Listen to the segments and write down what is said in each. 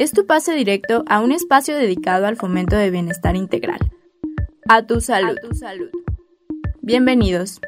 Es tu pase directo a un espacio dedicado al fomento de bienestar integral. A tu salud. Bienvenidos.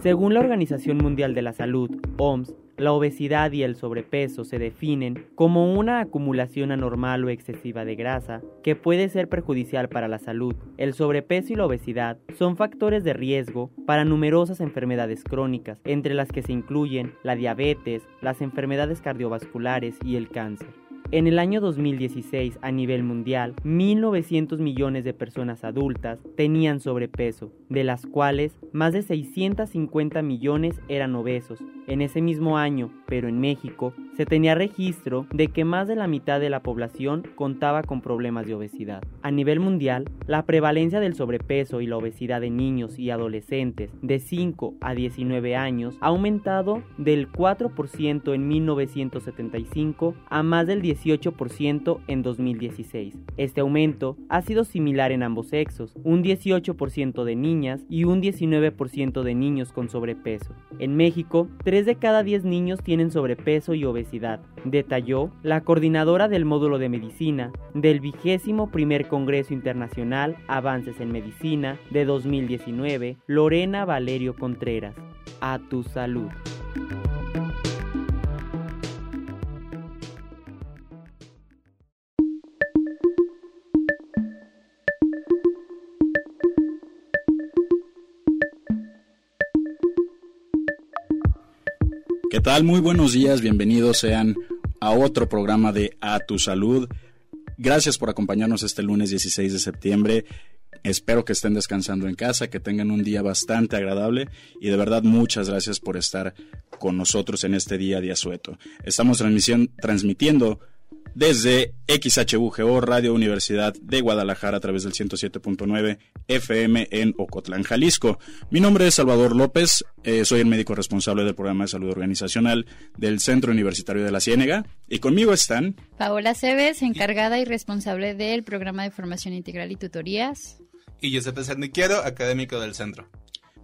Según la Organización Mundial de la Salud, OMS, la obesidad y el sobrepeso se definen como una acumulación anormal o excesiva de grasa que puede ser perjudicial para la salud. El sobrepeso y la obesidad son factores de riesgo para numerosas enfermedades crónicas, entre las que se incluyen la diabetes, las enfermedades cardiovasculares y el cáncer. En el año 2016, a nivel mundial, 1.900 millones de personas adultas tenían sobrepeso, de las cuales más de 650 millones eran obesos. En ese mismo año, pero en México, se tenía registro de que más de la mitad de la población contaba con problemas de obesidad. A nivel mundial, la prevalencia del sobrepeso y la obesidad de niños y adolescentes de 5 a 19 años ha aumentado del 4% en 1975 a más del 18% en 2016. Este aumento ha sido similar en ambos sexos, un 18% de niñas y un 19% de niños con sobrepeso. En México, 3 de cada 10 niños tienen sobrepeso y obesidad, detalló la coordinadora del módulo de medicina del vigésimo primer Congreso Internacional Avances en Medicina de 2019, Lorena Valerio Contreras. A tu salud. ¿Qué tal? Muy buenos días, bienvenidos sean a otro programa de A Tu Salud. Gracias por acompañarnos este lunes 16 de septiembre. Espero que estén descansando en casa, que tengan un día bastante agradable y de verdad muchas gracias por estar con nosotros en este día de asueto. Estamos transmitiendo desde XHUGO Radio Universidad de Guadalajara a través del 107.9 FM en Ocotlán, Jalisco. Mi nombre es Salvador López, eh, soy el médico responsable del programa de salud organizacional del Centro Universitario de la Ciénega y conmigo están Paola Cebes, encargada y responsable del programa de formación integral y tutorías. Y Giuseppe Cerniquiero, académico del centro.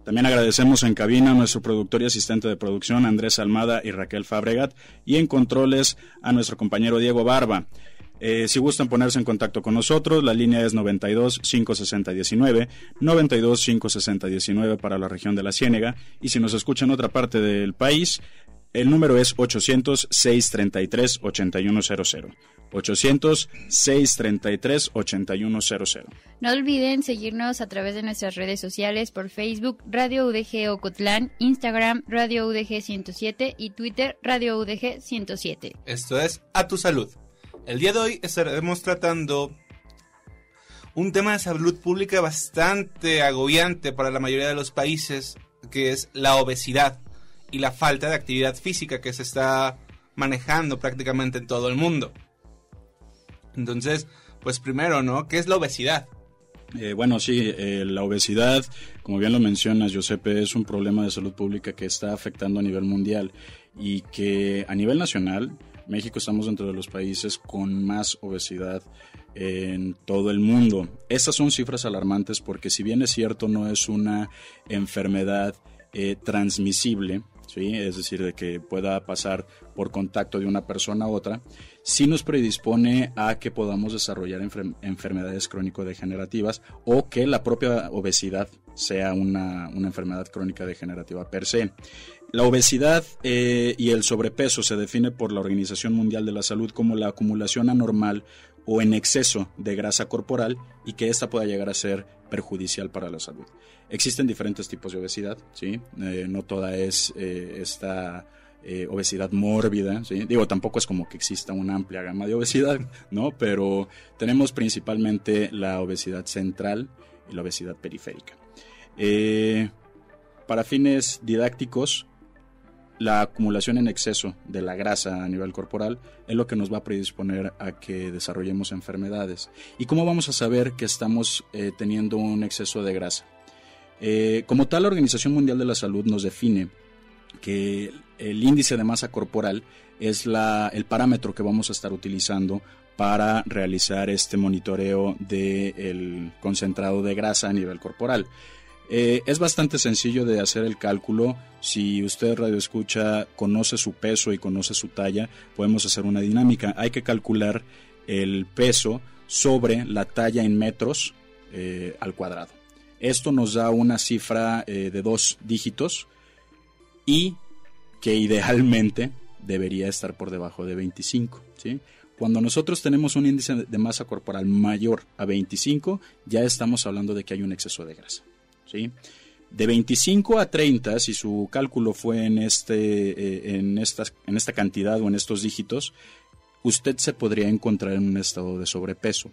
También agradecemos en cabina a nuestro productor y asistente de producción Andrés Almada y Raquel Fabregat y en controles a nuestro compañero Diego Barba. Eh, si gustan ponerse en contacto con nosotros, la línea es 92 560 19, 92 560 19 para la región de la Ciénega y si nos escuchan en otra parte del país, el número es 800 633 8100. 800-633-8100. No olviden seguirnos a través de nuestras redes sociales por Facebook Radio UDG Ocotlán, Instagram Radio UDG 107 y Twitter Radio UDG 107. Esto es A Tu Salud. El día de hoy estaremos tratando un tema de salud pública bastante agobiante para la mayoría de los países, que es la obesidad y la falta de actividad física que se está manejando prácticamente en todo el mundo. Entonces, pues primero, ¿no? ¿Qué es la obesidad? Eh, bueno, sí, eh, la obesidad, como bien lo mencionas, Giuseppe, es un problema de salud pública que está afectando a nivel mundial y que a nivel nacional, México estamos dentro de los países con más obesidad en todo el mundo. Estas son cifras alarmantes porque si bien es cierto no es una enfermedad eh, transmisible, ¿sí? es decir, de que pueda pasar por contacto de una persona a otra, sí nos predispone a que podamos desarrollar enfermedades crónico-degenerativas o que la propia obesidad sea una, una enfermedad crónica degenerativa per se. La obesidad eh, y el sobrepeso se define por la Organización Mundial de la Salud como la acumulación anormal o en exceso de grasa corporal y que ésta pueda llegar a ser perjudicial para la salud. Existen diferentes tipos de obesidad, ¿sí? Eh, no toda es eh, esta eh, obesidad mórbida. Digo, tampoco es como que exista una amplia gama de obesidad, ¿no? Pero tenemos principalmente la obesidad central y la obesidad periférica. para fines didácticos, la acumulación en exceso de la grasa a nivel corporal es lo que nos va a predisponer a que desarrollemos enfermedades. ¿Y cómo vamos a saber que estamos eh, teniendo un exceso de grasa? Eh, como tal, la Organización Mundial de la Salud nos define que el índice de masa corporal es la, el parámetro que vamos a estar utilizando para realizar este monitoreo del concentrado de grasa a nivel corporal. Eh, es bastante sencillo de hacer el cálculo. Si usted radio escucha, conoce su peso y conoce su talla, podemos hacer una dinámica. Hay que calcular el peso sobre la talla en metros eh, al cuadrado. Esto nos da una cifra eh, de dos dígitos y que idealmente debería estar por debajo de 25. ¿sí? Cuando nosotros tenemos un índice de masa corporal mayor a 25, ya estamos hablando de que hay un exceso de grasa. De 25 a 30, si su cálculo fue en, este, eh, en, estas, en esta cantidad o en estos dígitos, usted se podría encontrar en un estado de sobrepeso.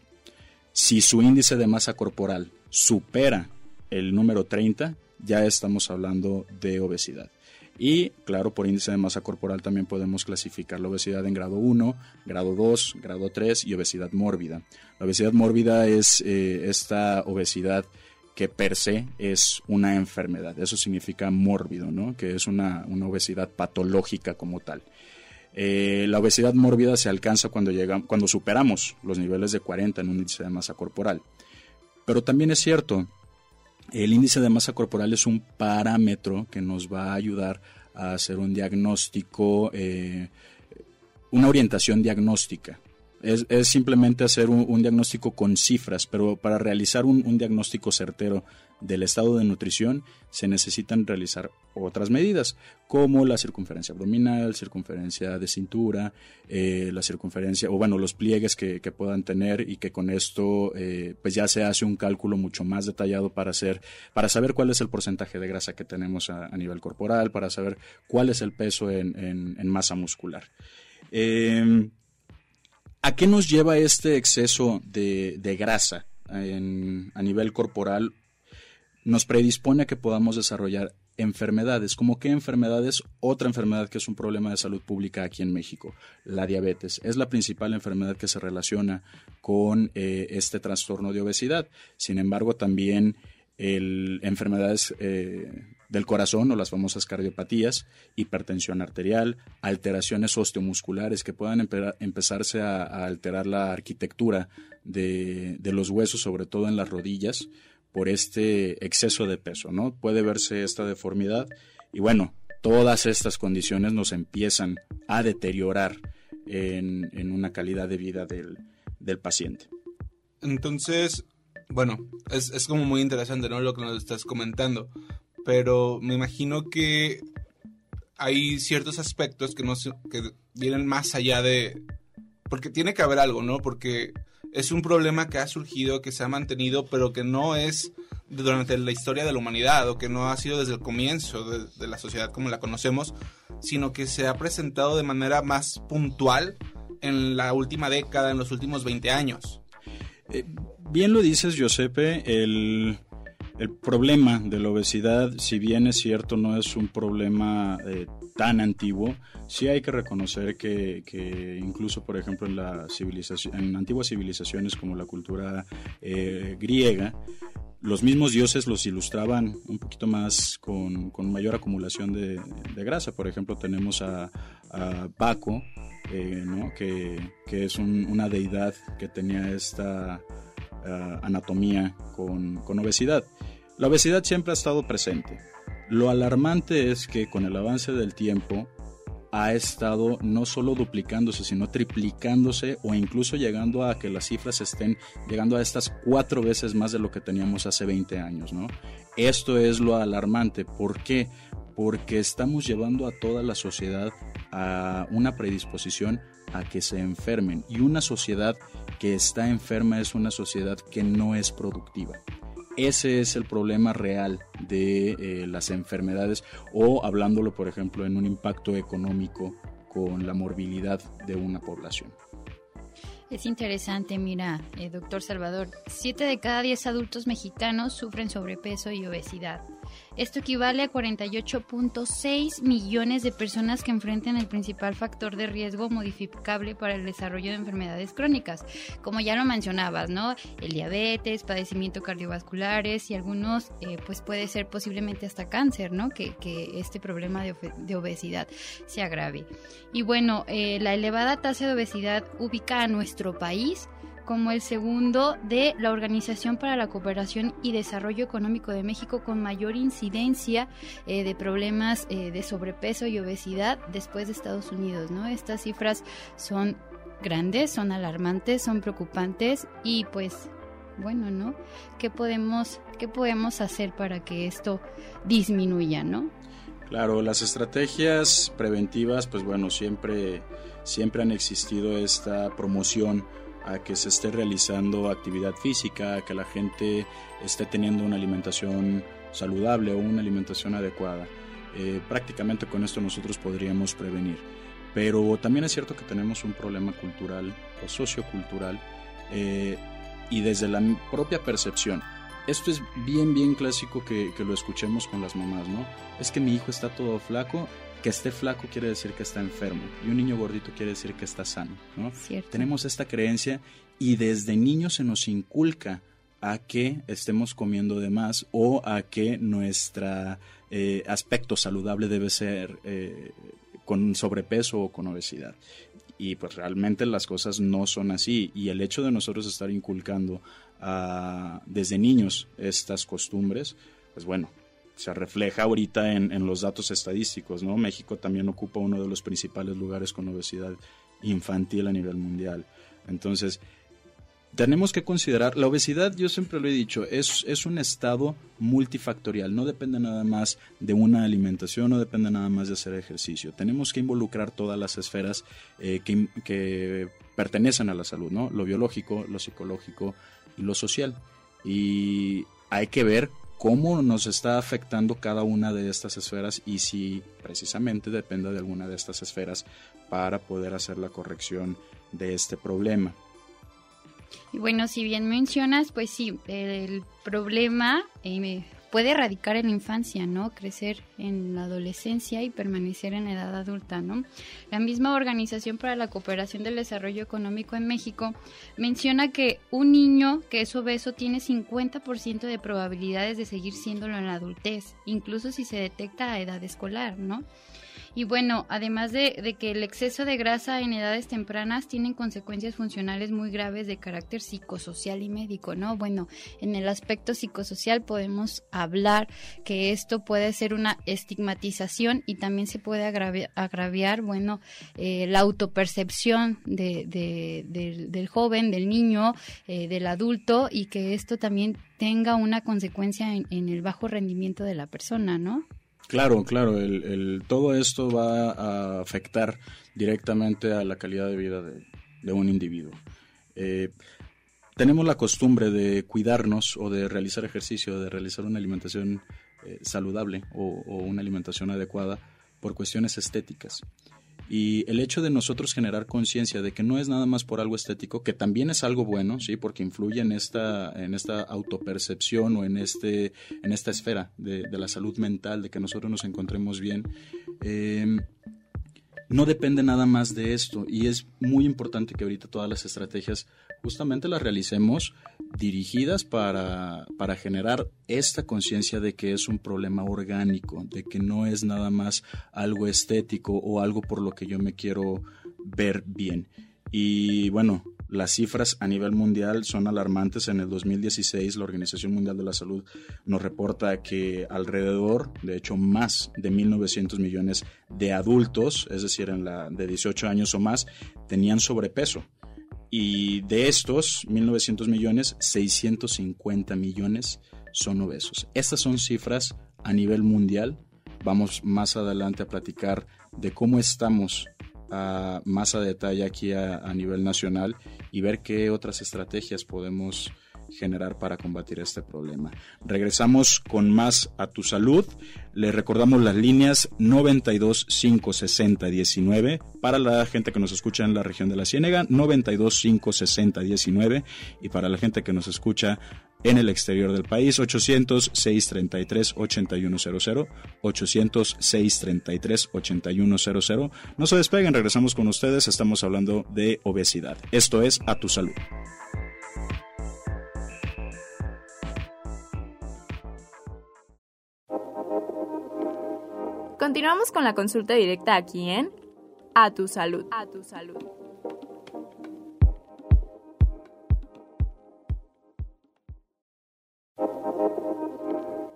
Si su índice de masa corporal supera el número 30, ya estamos hablando de obesidad. Y claro, por índice de masa corporal también podemos clasificar la obesidad en grado 1, grado 2, grado 3 y obesidad mórbida. La obesidad mórbida es eh, esta obesidad que per se es una enfermedad. Eso significa mórbido, ¿no? que es una, obesidad patológica como tal. Eh, la obesidad mórbida se alcanza cuando, cuando superamos los niveles de 40 en un índice de masa corporal. Pero también es cierto el índice de masa corporal es un parámetro que nos va a ayudar a hacer un diagnóstico, eh, una orientación diagnóstica. Es, simplemente hacer un, diagnóstico con cifras, pero para realizar un diagnóstico certero del estado de nutrición se necesitan realizar otras medidas, como la circunferencia abdominal, circunferencia de cintura, eh, la circunferencia, o bueno, los pliegues que, puedan tener y que con esto eh, pues ya se hace un cálculo mucho más detallado para hacer, para saber cuál es el porcentaje de grasa que tenemos a, nivel corporal, para saber cuál es el peso en, masa muscular. Em, ¿A qué nos lleva este exceso de, grasa a nivel corporal nos predispone a que podamos desarrollar enfermedades. ¿Como qué enfermedades? Otra enfermedad que es un problema de salud pública aquí en México, la diabetes. Es la principal enfermedad que se relaciona con eh, este trastorno de obesidad. Sin embargo, también enfermedades eh, del corazón o las famosas cardiopatías, hipertensión arterial, alteraciones osteomusculares que puedan empezarse a, alterar la arquitectura de los huesos, sobre todo en las rodillas por este exceso de peso, ¿no? Puede verse esta deformidad y bueno, todas estas condiciones nos empiezan a deteriorar en, una calidad de vida del, paciente. Entonces, bueno, es, como muy interesante, ¿no? Lo que nos estás comentando, pero me imagino que hay ciertos aspectos que, no, que vienen más allá de... Porque tiene que haber algo, ¿no? Porque es un problema que ha surgido, que se ha mantenido, pero que no es durante la historia de la humanidad o que no ha sido desde el comienzo de, la sociedad como la conocemos, sino que se ha presentado de manera más puntual en la última década, en los últimos 20 años. Eh, bien lo dices, Giuseppe, el, el problema de la obesidad, si bien es cierto, no es un problema eh, tan antiguo, sí hay que reconocer que, incluso, por ejemplo, en, la civilización, en antiguas civilizaciones como la cultura eh, griega, los mismos dioses los ilustraban un poquito más con, mayor acumulación de, grasa. Por ejemplo, tenemos a, Baco, eh, que, es una deidad que tenía esta eh, anatomía con, con obesidad. La obesidad siempre ha estado presente. Lo alarmante es que con el avance del tiempo ha estado no solo duplicándose, sino triplicándose o incluso llegando a que las cifras estén llegando a estas cuatro veces más de lo que teníamos hace 20 años. Esto es lo alarmante. ¿Por qué? Porque estamos llevando a toda la sociedad a una predisposición a que se enfermen. Y una sociedad que está enferma es una sociedad que no es productiva. Ese es el problema real de eh, las enfermedades o hablándolo, por ejemplo, en un impacto económico con la morbilidad de una población. Es interesante, mira, eh, doctor Salvador, siete de cada diez adultos mexicanos sufren sobrepeso y obesidad. Esto equivale a 48.6 millones de personas que enfrentan el principal factor de riesgo modificable para el desarrollo de enfermedades crónicas, como ya lo mencionabas, ¿no? El diabetes, padecimiento cardiovasculares y algunos, eh, pues puede ser posiblemente hasta cáncer, ¿no? Que, este problema de, de, obesidad se agrave. Y bueno, eh, la elevada tasa de obesidad ubica a nuestro país como el segundo de la Organización para la Cooperación y Desarrollo Económico de México con mayor incidencia eh, de problemas eh, de sobrepeso y obesidad después de Estados Unidos, ¿no? Estas cifras son grandes, son alarmantes, son preocupantes y pues bueno, ¿no? ¿Qué podemos qué podemos hacer para que esto disminuya, ¿no? Claro, las estrategias preventivas, pues bueno, siempre siempre han existido esta promoción a que se esté realizando actividad física, a que la gente esté teniendo una alimentación saludable o una alimentación adecuada. Eh, prácticamente con esto nosotros podríamos prevenir. Pero también es cierto que tenemos un problema cultural o sociocultural eh, y desde la propia percepción. Esto es bien, bien clásico que, que lo escuchemos con las mamás, ¿no? Es que mi hijo está todo flaco que esté flaco quiere decir que está enfermo y un niño gordito quiere decir que está sano. ¿no? Tenemos esta creencia y desde niño se nos inculca a que estemos comiendo de más o a que nuestro eh, aspecto saludable debe ser eh, con sobrepeso o con obesidad. Y pues realmente las cosas no son así. Y el hecho de nosotros estar inculcando desde niños estas costumbres, pues bueno, se refleja ahorita en, los datos estadísticos, ¿no? México también ocupa uno de los principales lugares con obesidad infantil a nivel mundial. Entonces, tenemos que considerar, la obesidad, yo siempre lo he dicho, es, es un estado multifactorial, no depende nada más de una alimentación, no depende nada más de hacer ejercicio. Tenemos que involucrar todas las esferas eh, que, que pertenecen a la salud, ¿no? Lo biológico, lo psicológico y lo social. Y hay que ver cómo nos está afectando cada una de estas esferas y si precisamente depende de alguna de estas esferas para poder hacer la corrección de este problema. Y bueno, si bien mencionas, pues sí, el problema eh, puede radicar en la infancia, ¿no? Crecer en la adolescencia y permanecer en edad adulta, ¿no? La misma Organización para la Cooperación del Desarrollo Económico en México menciona que un niño que es obeso tiene 50% de probabilidades de seguir siéndolo en la adultez, incluso si se detecta a edad escolar, ¿no? Y bueno, además de, que el exceso de grasa en edades tempranas tiene consecuencias funcionales muy graves de carácter psicosocial y médico, ¿no? Bueno, en el aspecto psicosocial podemos hablar que esto puede ser una estigmatización y también se puede agraviar, bueno, eh, la autopercepción de, del, joven, del niño, eh, del adulto y que esto también tenga una consecuencia en el bajo rendimiento de la persona, ¿no? Claro, claro, el, todo esto va a afectar directamente a la calidad de vida de, un individuo. Eh, tenemos la costumbre de cuidarnos o de realizar ejercicio, de realizar una alimentación eh, saludable o, una alimentación adecuada por cuestiones estéticas. Y el hecho de nosotros generar conciencia de que no es nada más por algo estético, que también es algo bueno, sí, porque influye en esta, en esta autopercepción o en este, en esta esfera de, la salud mental, de que nosotros nos encontremos bien. Eh, no depende nada más de esto y es muy importante que ahorita todas las estrategias justamente las realicemos dirigidas para, para generar esta conciencia de que es un problema orgánico, de que no es nada más algo estético o algo por lo que yo me quiero ver bien. Y bueno, las cifras a nivel mundial son alarmantes. En el 2016 la Organización Mundial de la Salud nos reporta que alrededor, de hecho más de 1.900 millones de adultos, es decir, en la de 18 años o más, tenían sobrepeso. Y de estos 1.900 millones, 650 millones son obesos. Estas son cifras a nivel mundial. Vamos más adelante a platicar de cómo estamos más a detalle aquí a, nivel nacional y ver qué otras estrategias podemos generar para combatir este problema. Regresamos con más a tu salud. Le recordamos las líneas 92 560 19 para la gente que nos escucha en la región de la Ciénega, 92 560 19 y para la gente que nos escucha en el exterior del país, 800-633-8100, 800-633-8100. No se despeguen, regresamos con ustedes, estamos hablando de obesidad. Esto es A Tu Salud. Continuamos con la consulta directa aquí en A Tu Salud. A Tu Salud.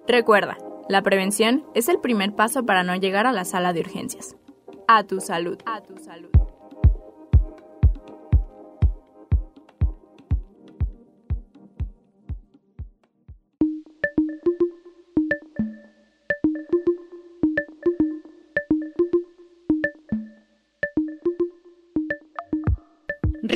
Recuerda, la prevención es el primer paso para no llegar a la sala de urgencias. A tu salud. A tu salud.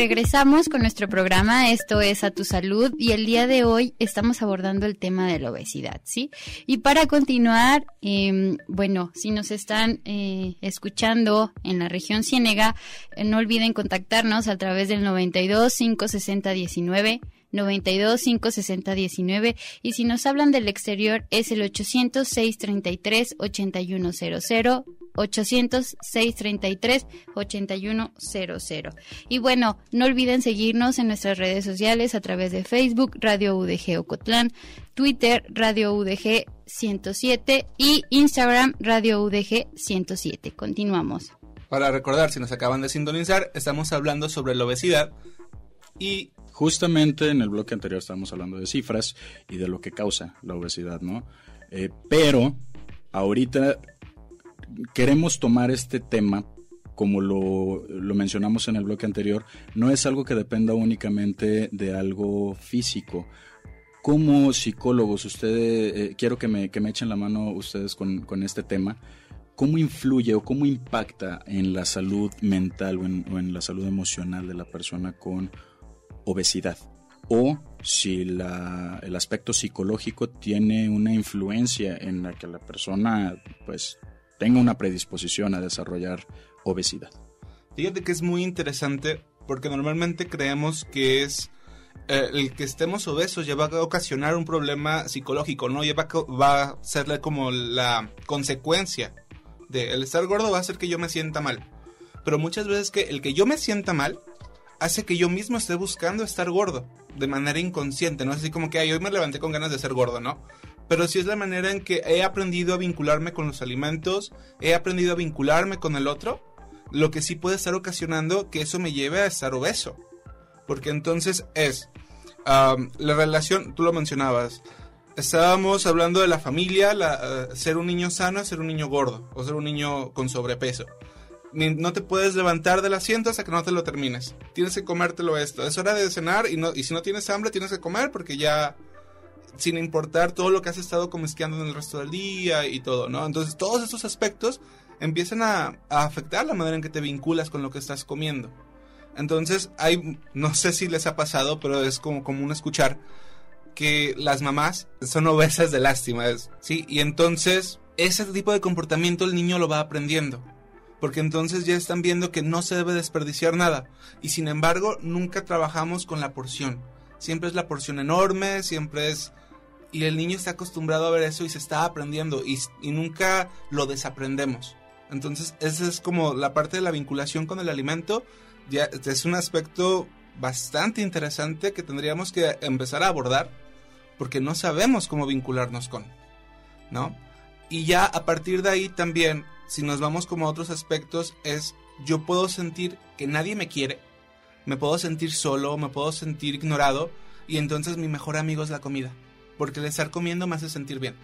Regresamos con nuestro programa, esto es A Tu Salud y el día de hoy estamos abordando el tema de la obesidad, ¿sí? Y para continuar, eh, bueno, si nos están eh, escuchando en la región Ciénega, eh, no olviden contactarnos a través del 92 560 19 92 560 19 y si nos hablan del exterior es el 800 633 8100 800-633-8100. Y bueno, no olviden seguirnos en nuestras redes sociales a través de Facebook, Radio UDG Ocotlán, Twitter, Radio UDG 107 y Instagram, Radio UDG 107. Continuamos. Para recordar, si nos acaban de sintonizar, estamos hablando sobre la obesidad y Justamente en el bloque anterior estábamos hablando de cifras y de lo que causa la obesidad, ¿no? Eh, pero ahorita queremos tomar este tema, como lo, lo, mencionamos en el bloque anterior, no es algo que dependa únicamente de algo físico. Como psicólogos, ustedes, eh, quiero que me, que me, echen la mano ustedes con, con, este tema. ¿Cómo influye o cómo impacta en la salud mental o en, o en la salud emocional de la persona con obesidad? O si la, el aspecto psicológico tiene una influencia en la que la persona pues tenga una predisposición a desarrollar obesidad. Fíjate que es muy interesante porque normalmente creemos que es eh, el que estemos obesos ya va a ocasionar un problema psicológico, ¿no? Ya va, va a serle como la consecuencia de el estar gordo va a hacer que yo me sienta mal. Pero muchas veces que el que yo me sienta mal hace que yo mismo esté buscando estar gordo de manera inconsciente, no así como que Ay, hoy me levanté con ganas de ser gordo, ¿no? Pero sí es la manera en que he aprendido a vincularme con los alimentos, he aprendido a vincularme con el otro, lo que sí puede estar ocasionando que eso me lleve a estar obeso. Porque entonces es la relación, tú lo mencionabas, estábamos hablando de la familia, uh, ser un niño sano, ser un niño gordo o ser un niño con sobrepeso. No te puedes levantar del asiento hasta que no te lo termines. Tienes que comértelo esto. Es hora de cenar y si no tienes hambre tienes que comer porque ya sin importar todo lo que has estado comisqueando en el resto del día y todo, ¿no? Entonces todos esos aspectos empiezan a, a, afectar la manera en que te vinculas con lo que estás comiendo. Entonces hay, no sé si les ha pasado, pero es como común escuchar que las mamás son obesas de lástima, ¿sí? Y entonces ese tipo de comportamiento el niño lo va aprendiendo. Porque entonces ya están viendo que no se debe desperdiciar nada. Y sin embargo, nunca trabajamos con la porción. Siempre es la porción enorme, siempre es y el niño está acostumbrado a ver eso y se está aprendiendo y, nunca lo desaprendemos. Entonces, esa es como la parte de la vinculación con el alimento. Ya es un aspecto bastante interesante que tendríamos que empezar a abordar porque no sabemos cómo vincularnos con, ¿no? Y ya a partir de ahí también, si nos vamos como a otros aspectos, es yo puedo sentir que nadie me quiere, me puedo sentir solo, me puedo sentir ignorado y entonces mi mejor amigo es la comida porque el estar comiendo me hace sentir bien.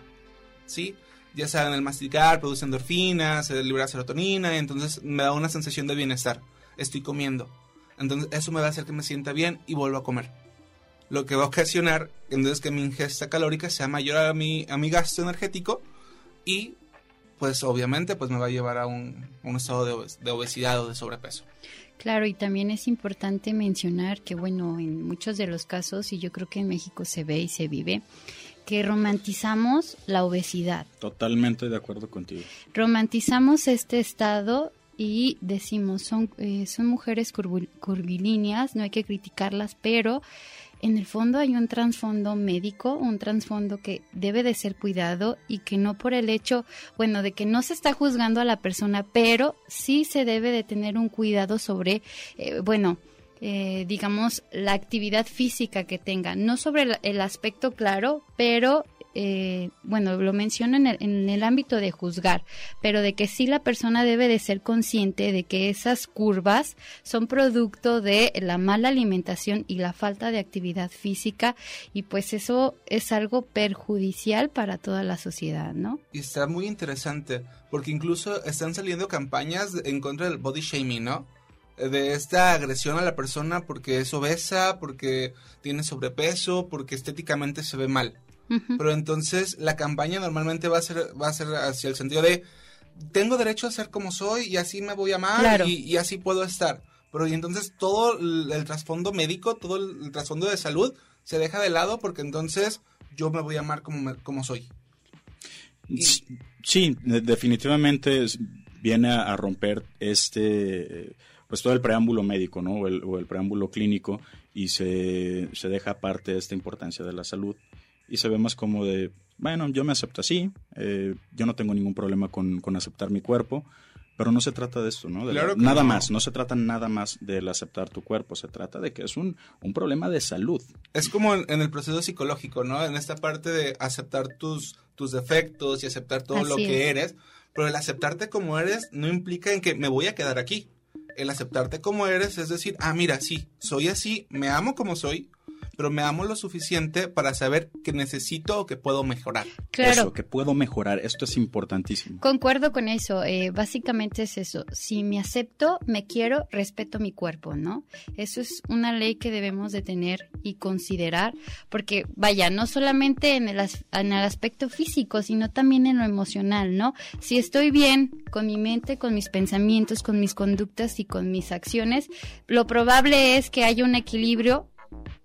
¿Sí? Ya saben, el masticar produce endorfinas, se libera serotonina, y entonces me da una sensación de bienestar. Estoy comiendo. Entonces eso me va a hacer que me sienta bien y vuelvo a comer. Lo que va a ocasionar entonces que mi ingesta calórica sea mayor a mi, a mi gasto energético y pues obviamente pues me va a llevar a un, un estado de, obes de obesidad o de sobrepeso. Claro, y también es importante mencionar que, bueno, en muchos de los casos, y yo creo que en México se ve y se vive, que romantizamos la obesidad. Totalmente de acuerdo contigo. Romantizamos este estado y decimos, son, eh, son mujeres curvilíneas, no hay que criticarlas, pero en el fondo hay un trasfondo médico, un trasfondo que debe de ser cuidado y que no por el hecho, bueno, de que no se está juzgando a la persona, pero sí se debe de tener un cuidado sobre, eh, bueno, eh, digamos, la actividad física que tenga, no sobre el, el aspecto claro, pero eh, bueno, lo menciono en el, en el ámbito de juzgar, pero de que sí la persona debe de ser consciente de que esas curvas son producto de la mala alimentación y la falta de actividad física y pues eso es algo perjudicial para toda la sociedad, ¿no? Y está muy interesante porque incluso están saliendo campañas en contra del body shaming, ¿no? de esta agresión a la persona porque es obesa, porque tiene sobrepeso, porque estéticamente se ve mal. Pero entonces la campaña normalmente va a ser va a ser hacia el sentido de tengo derecho a ser como soy y así me voy a amar y, y, así puedo estar. Pero y entonces todo el, el trasfondo médico, todo el, el, trasfondo de salud se deja de lado porque entonces yo me voy a amar como, me, como soy. Y, sí, definitivamente viene a, a romper este pues todo el preámbulo médico, ¿no? O el, o el preámbulo clínico y se, se, deja aparte esta importancia de la salud y se ve más como de, bueno, yo me acepto así, eh, yo no tengo ningún problema con, con, aceptar mi cuerpo, pero no se trata de esto, ¿no? De claro la, nada no. más, no se trata nada más del aceptar tu cuerpo, se trata de que es un, un problema de salud. Es como en, en, el proceso psicológico, ¿no? En esta parte de aceptar tus, tus defectos y aceptar todo así lo que es. eres, pero el aceptarte como eres no implica en que me voy a quedar aquí el aceptarte como eres es decir, ah, mira, sí, soy así, me amo como soy, pero me amo lo suficiente para saber que necesito o que puedo mejorar. Claro. Eso, que puedo mejorar, esto es importantísimo. Concuerdo con eso, eh, básicamente es eso, si me acepto, me quiero, respeto mi cuerpo, ¿no? Eso es una ley que debemos de tener y considerar, porque vaya, no solamente en el, en el aspecto físico, sino también en lo emocional, ¿no? Si estoy bien con mi mente, con mis pensamientos, con mis conductas y con mis acciones, lo probable es que haya un equilibrio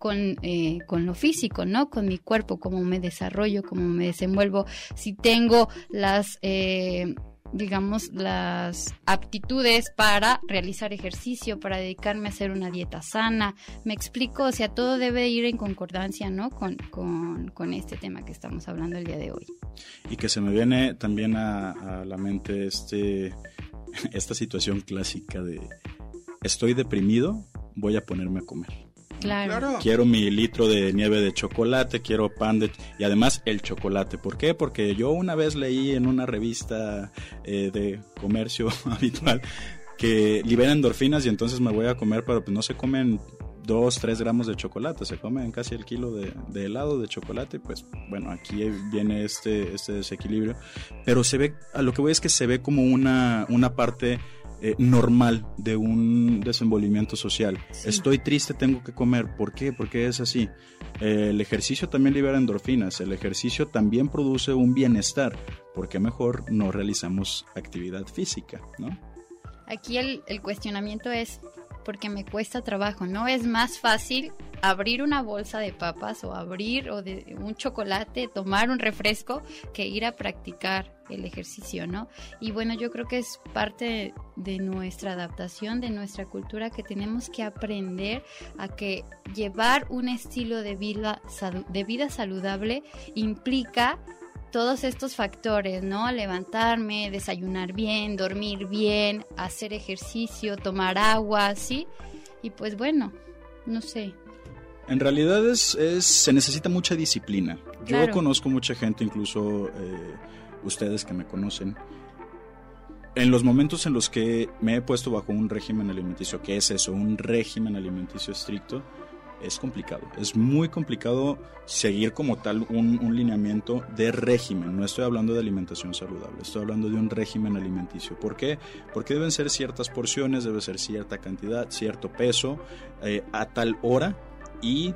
con, eh, con lo físico, ¿no? Con mi cuerpo, cómo me desarrollo, cómo me desenvuelvo, si tengo las, eh, digamos, las aptitudes para realizar ejercicio, para dedicarme a hacer una dieta sana. Me explico, o sea, todo debe ir en concordancia, ¿no? Con, con, con este tema que estamos hablando el día de hoy. Y que se me viene también a, a la mente este, esta situación clásica de estoy deprimido, voy a ponerme a comer. Claro. Quiero mi litro de nieve de chocolate, quiero pan de... Y además el chocolate. ¿Por qué? Porque yo una vez leí en una revista eh, de comercio habitual que libera endorfinas y entonces me voy a comer, pero pues no se comen dos, tres gramos de chocolate, se comen casi el kilo de, de, helado de chocolate, pues bueno, aquí viene este, este desequilibrio, pero se ve, a lo que voy es que se ve como una, una parte eh, normal de un desenvolvimiento social. Sí. Estoy triste, tengo que comer. ¿Por qué? Porque es así. Eh, el ejercicio también libera endorfinas, el ejercicio también produce un bienestar. ¿Por qué mejor no realizamos actividad física? ¿no? Aquí el, el cuestionamiento es, porque me cuesta trabajo, ¿no? Es más fácil abrir una bolsa de papas o abrir o de un chocolate, tomar un refresco que ir a practicar el ejercicio, ¿no? Y bueno, yo creo que es parte de nuestra adaptación, de nuestra cultura que tenemos que aprender a que llevar un estilo de vida, de vida saludable implica todos estos factores, ¿no? Levantarme, desayunar bien, dormir bien, hacer ejercicio, tomar agua, ¿sí? Y pues bueno, no sé. En realidad es, es se necesita mucha disciplina. Yo claro. conozco mucha gente, incluso eh, ustedes que me conocen, en los momentos en los que me he puesto bajo un régimen alimenticio, ¿qué es eso? Un régimen alimenticio estricto, es complicado. Es muy complicado seguir como tal un, un, lineamiento de régimen. No estoy hablando de alimentación saludable, estoy hablando de un régimen alimenticio. ¿Por qué? Porque deben ser ciertas porciones, debe ser cierta cantidad, cierto peso, eh, a tal hora y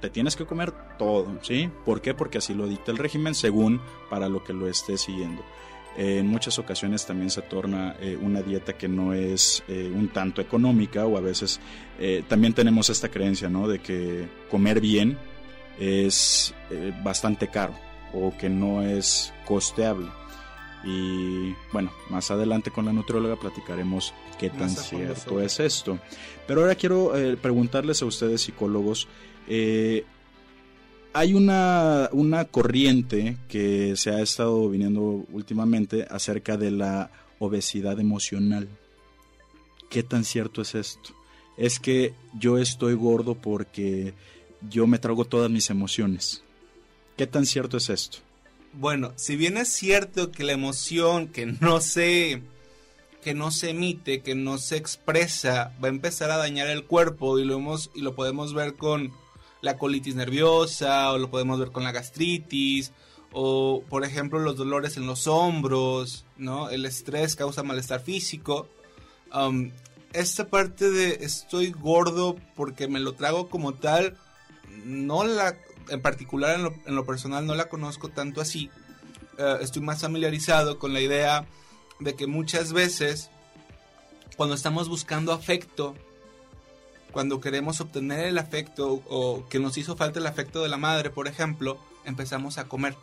te tienes que comer todo, ¿sí? ¿Por qué? Porque así lo dicta el régimen según para lo que lo esté siguiendo. Eh, en muchas ocasiones también se torna eh, una dieta que no es eh, un tanto económica o a veces también tenemos esta creencia, ¿no? De que comer bien es bastante caro o que no es costeable. Y bueno, más adelante con la nutrióloga platicaremos qué tan cierto es esto. Pero ahora quiero preguntarles a ustedes psicólogos, hay una, una corriente que se ha estado viniendo últimamente acerca de la obesidad emocional. ¿Qué tan cierto es esto? Es que yo estoy gordo porque yo me trago todas mis emociones. ¿Qué tan cierto es esto? Bueno, si bien es cierto que la emoción que no se que no se emite, que no se expresa, va a empezar a dañar el cuerpo y lo hemos y lo podemos ver con la colitis nerviosa o lo podemos ver con la gastritis o por ejemplo los dolores en los hombros, ¿no? El estrés causa malestar físico. Um, esta parte de estoy gordo porque me lo trago como tal, no la, en particular en lo, personal no la conozco tanto así. Eh, estoy más familiarizado con la idea de que muchas veces cuando estamos buscando afecto, cuando queremos obtener el afecto o que nos hizo falta el afecto de la madre, por ejemplo, empezamos a comer.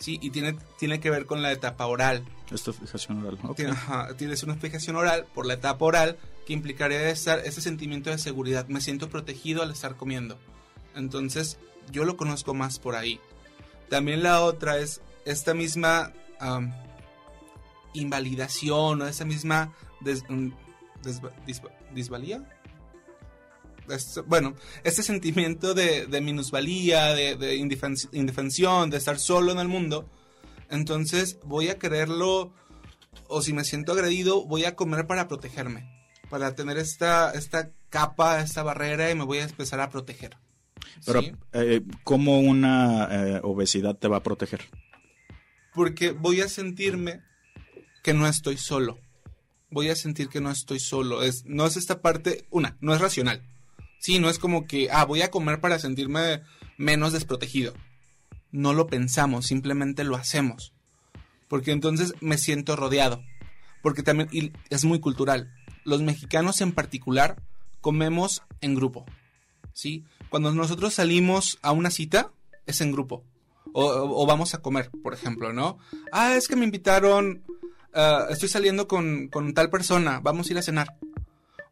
Sí, y tiene, tiene que ver con la etapa oral. Esta fijación oral. ok. Tiene- ajá, tienes una explicación oral por la etapa oral que implicaría estar, ese sentimiento de seguridad. Me siento protegido al estar comiendo. Entonces, yo lo conozco más por ahí. También la otra es esta misma invalidación o esa misma des- mm, desva- disva- disvalía. Bueno, este sentimiento de, de minusvalía, de, indefensión, de estar solo en el mundo. Entonces voy a quererlo, o si me siento agredido, voy a comer para protegerme, para tener esta, esta capa, esta barrera y me voy a empezar a proteger. Pero, ¿sí? eh, ¿cómo una eh, obesidad te va a proteger? Porque voy a sentirme que no estoy solo. Voy a sentir que no estoy solo. Es, no es esta parte, una, no es racional. Sí, no es como que, ah, voy a comer para sentirme menos desprotegido. No lo pensamos, simplemente lo hacemos. Porque entonces me siento rodeado. Porque también es muy cultural. Los mexicanos en particular comemos en grupo. ¿Sí? Cuando nosotros salimos a una cita, es en grupo. O, o- vamos a comer, por ejemplo, ¿no? Ah, es que me invitaron, ah, estoy saliendo con, con tal persona, vamos a ir a cenar.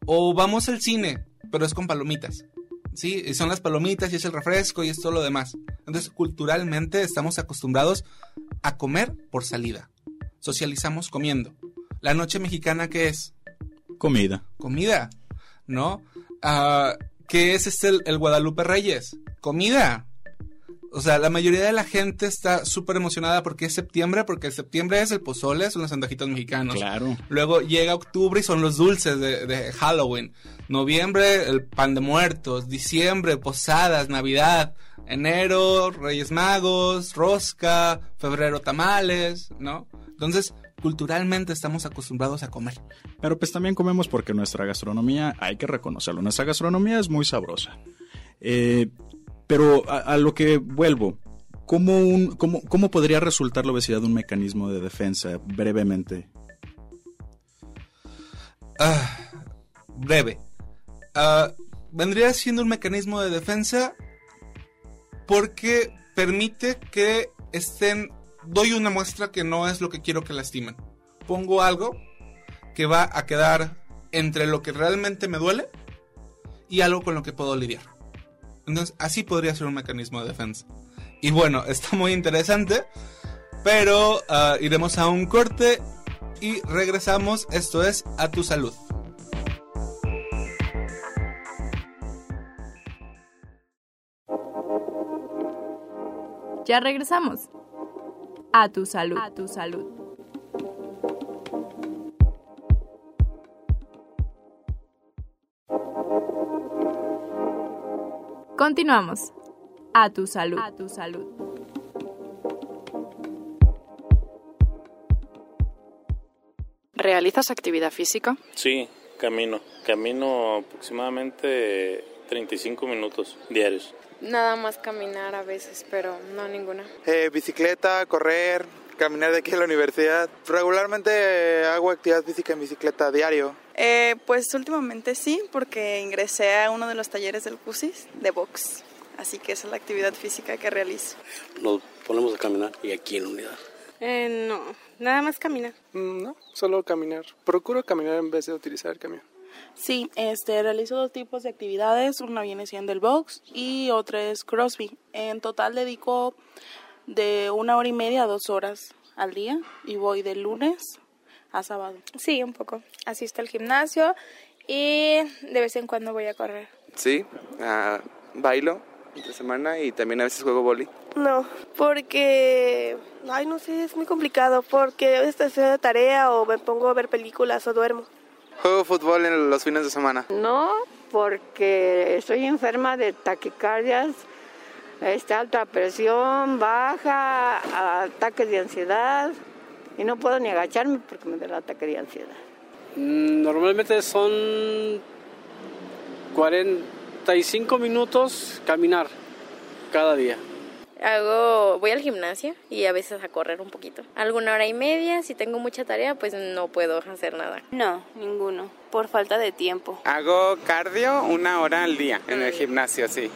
O vamos al cine, pero es con palomitas. Sí, y son las palomitas y es el refresco y es todo lo demás. Entonces, culturalmente estamos acostumbrados a comer por salida. Socializamos comiendo. La noche mexicana, ¿qué es? Comida. Comida, ¿no? Ah, ¿Qué es este el, el Guadalupe Reyes? Comida. O sea, la mayoría de la gente está súper emocionada porque es septiembre, porque septiembre es el pozole, son los antojitos mexicanos. Claro. Luego llega octubre y son los dulces de, de Halloween. Noviembre, el pan de muertos. Diciembre, posadas, Navidad. Enero, Reyes Magos, rosca. Febrero, tamales, ¿no? Entonces, culturalmente estamos acostumbrados a comer. Pero pues también comemos porque nuestra gastronomía, hay que reconocerlo, nuestra gastronomía es muy sabrosa. Eh, pero a, lo que vuelvo, ¿cómo, un, cómo, ¿cómo podría resultar la obesidad un mecanismo de defensa brevemente? Ah, breve. Ah, vendría siendo un mecanismo de defensa porque permite que estén... Doy una muestra que no es lo que quiero que lastimen. Pongo algo que va a quedar entre lo que realmente me duele y algo con lo que puedo lidiar. Entonces, así podría ser un mecanismo de defensa. Y bueno, está muy interesante, pero ah, iremos a un corte y regresamos. Esto es A Tu Salud. Ya regresamos. A tu salud. A tu salud. Continuamos. A tu salud. A tu salud. ¿Realizas actividad física? Sí, camino. Camino aproximadamente 35 minutos diarios. Nada más caminar a veces, pero no ninguna. Eh, bicicleta, correr, caminar de aquí a la universidad. Regularmente hago actividad física en bicicleta diario. Eh, pues últimamente sí, porque ingresé a uno de los talleres del CUSIS de box. Así que esa es la actividad física que realizo. Nos ponemos a caminar y aquí en la unidad. Eh, no, Nada más caminar. Mm, no, solo caminar. Procuro caminar en vez de utilizar el camión. Sí, este, realizo dos tipos de actividades. Una viene siendo el box y otra es CrossFit. En total dedico de una hora y media a dos horas al día y voy de lunes a sábado. Sí, un poco. Asisto al gimnasio y de vez en cuando voy a correr. Sí, uh, bailo de semana y también a veces juego boli. No, porque, ay, no sé, es muy complicado porque estoy haciendo tarea o me pongo a ver películas o duermo. Juego fútbol en los fines de semana. No, porque estoy enferma de taquicardias, este, alta presión, baja, ataques de ansiedad y no puedo ni agacharme porque me da el ataque de ansiedad. Normalmente son 45 minutos caminar cada día. Hago, voy al gimnasio y a veces a correr un poquito. Alguna hora y media, si tengo mucha tarea, pues no puedo hacer nada. No, ninguno, por falta de tiempo. Hago cardio una hora al día en el gimnasio, sí.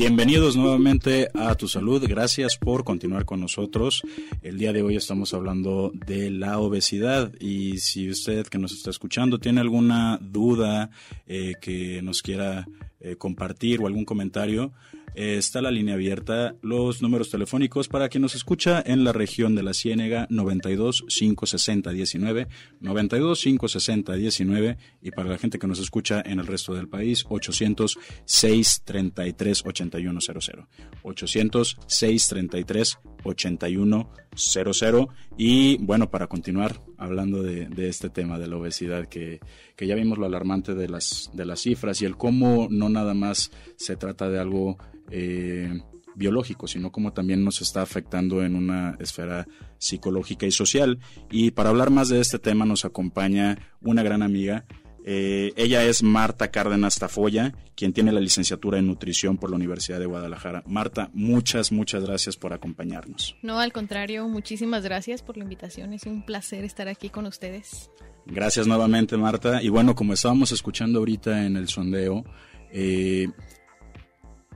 Bienvenidos nuevamente a Tu Salud. Gracias por continuar con nosotros. El día de hoy estamos hablando de la obesidad y si usted que nos está escuchando tiene alguna duda eh, que nos quiera eh, compartir o algún comentario, está la línea abierta. Los números telefónicos para quien nos escucha en la región de la Ciénega 92 560 19, 92 560 19 y para la gente que nos escucha en el resto del país 800 633 8100, 800 633 8100 y bueno para continuar hablando de, de, este tema de la obesidad que, que ya vimos lo alarmante de las de las cifras y el cómo no nada más se trata de algo eh, biológico, sino como también nos está afectando en una esfera psicológica y social. Y para hablar más de este tema nos acompaña una gran amiga. Eh, ella es Marta Cárdenas Tafoya, quien tiene la licenciatura en nutrición por la Universidad de Guadalajara. Marta, muchas, muchas gracias por acompañarnos. No, al contrario, muchísimas gracias por la invitación. Es un placer estar aquí con ustedes. Gracias nuevamente, Marta. Y bueno, como estábamos escuchando ahorita en el sondeo, eh,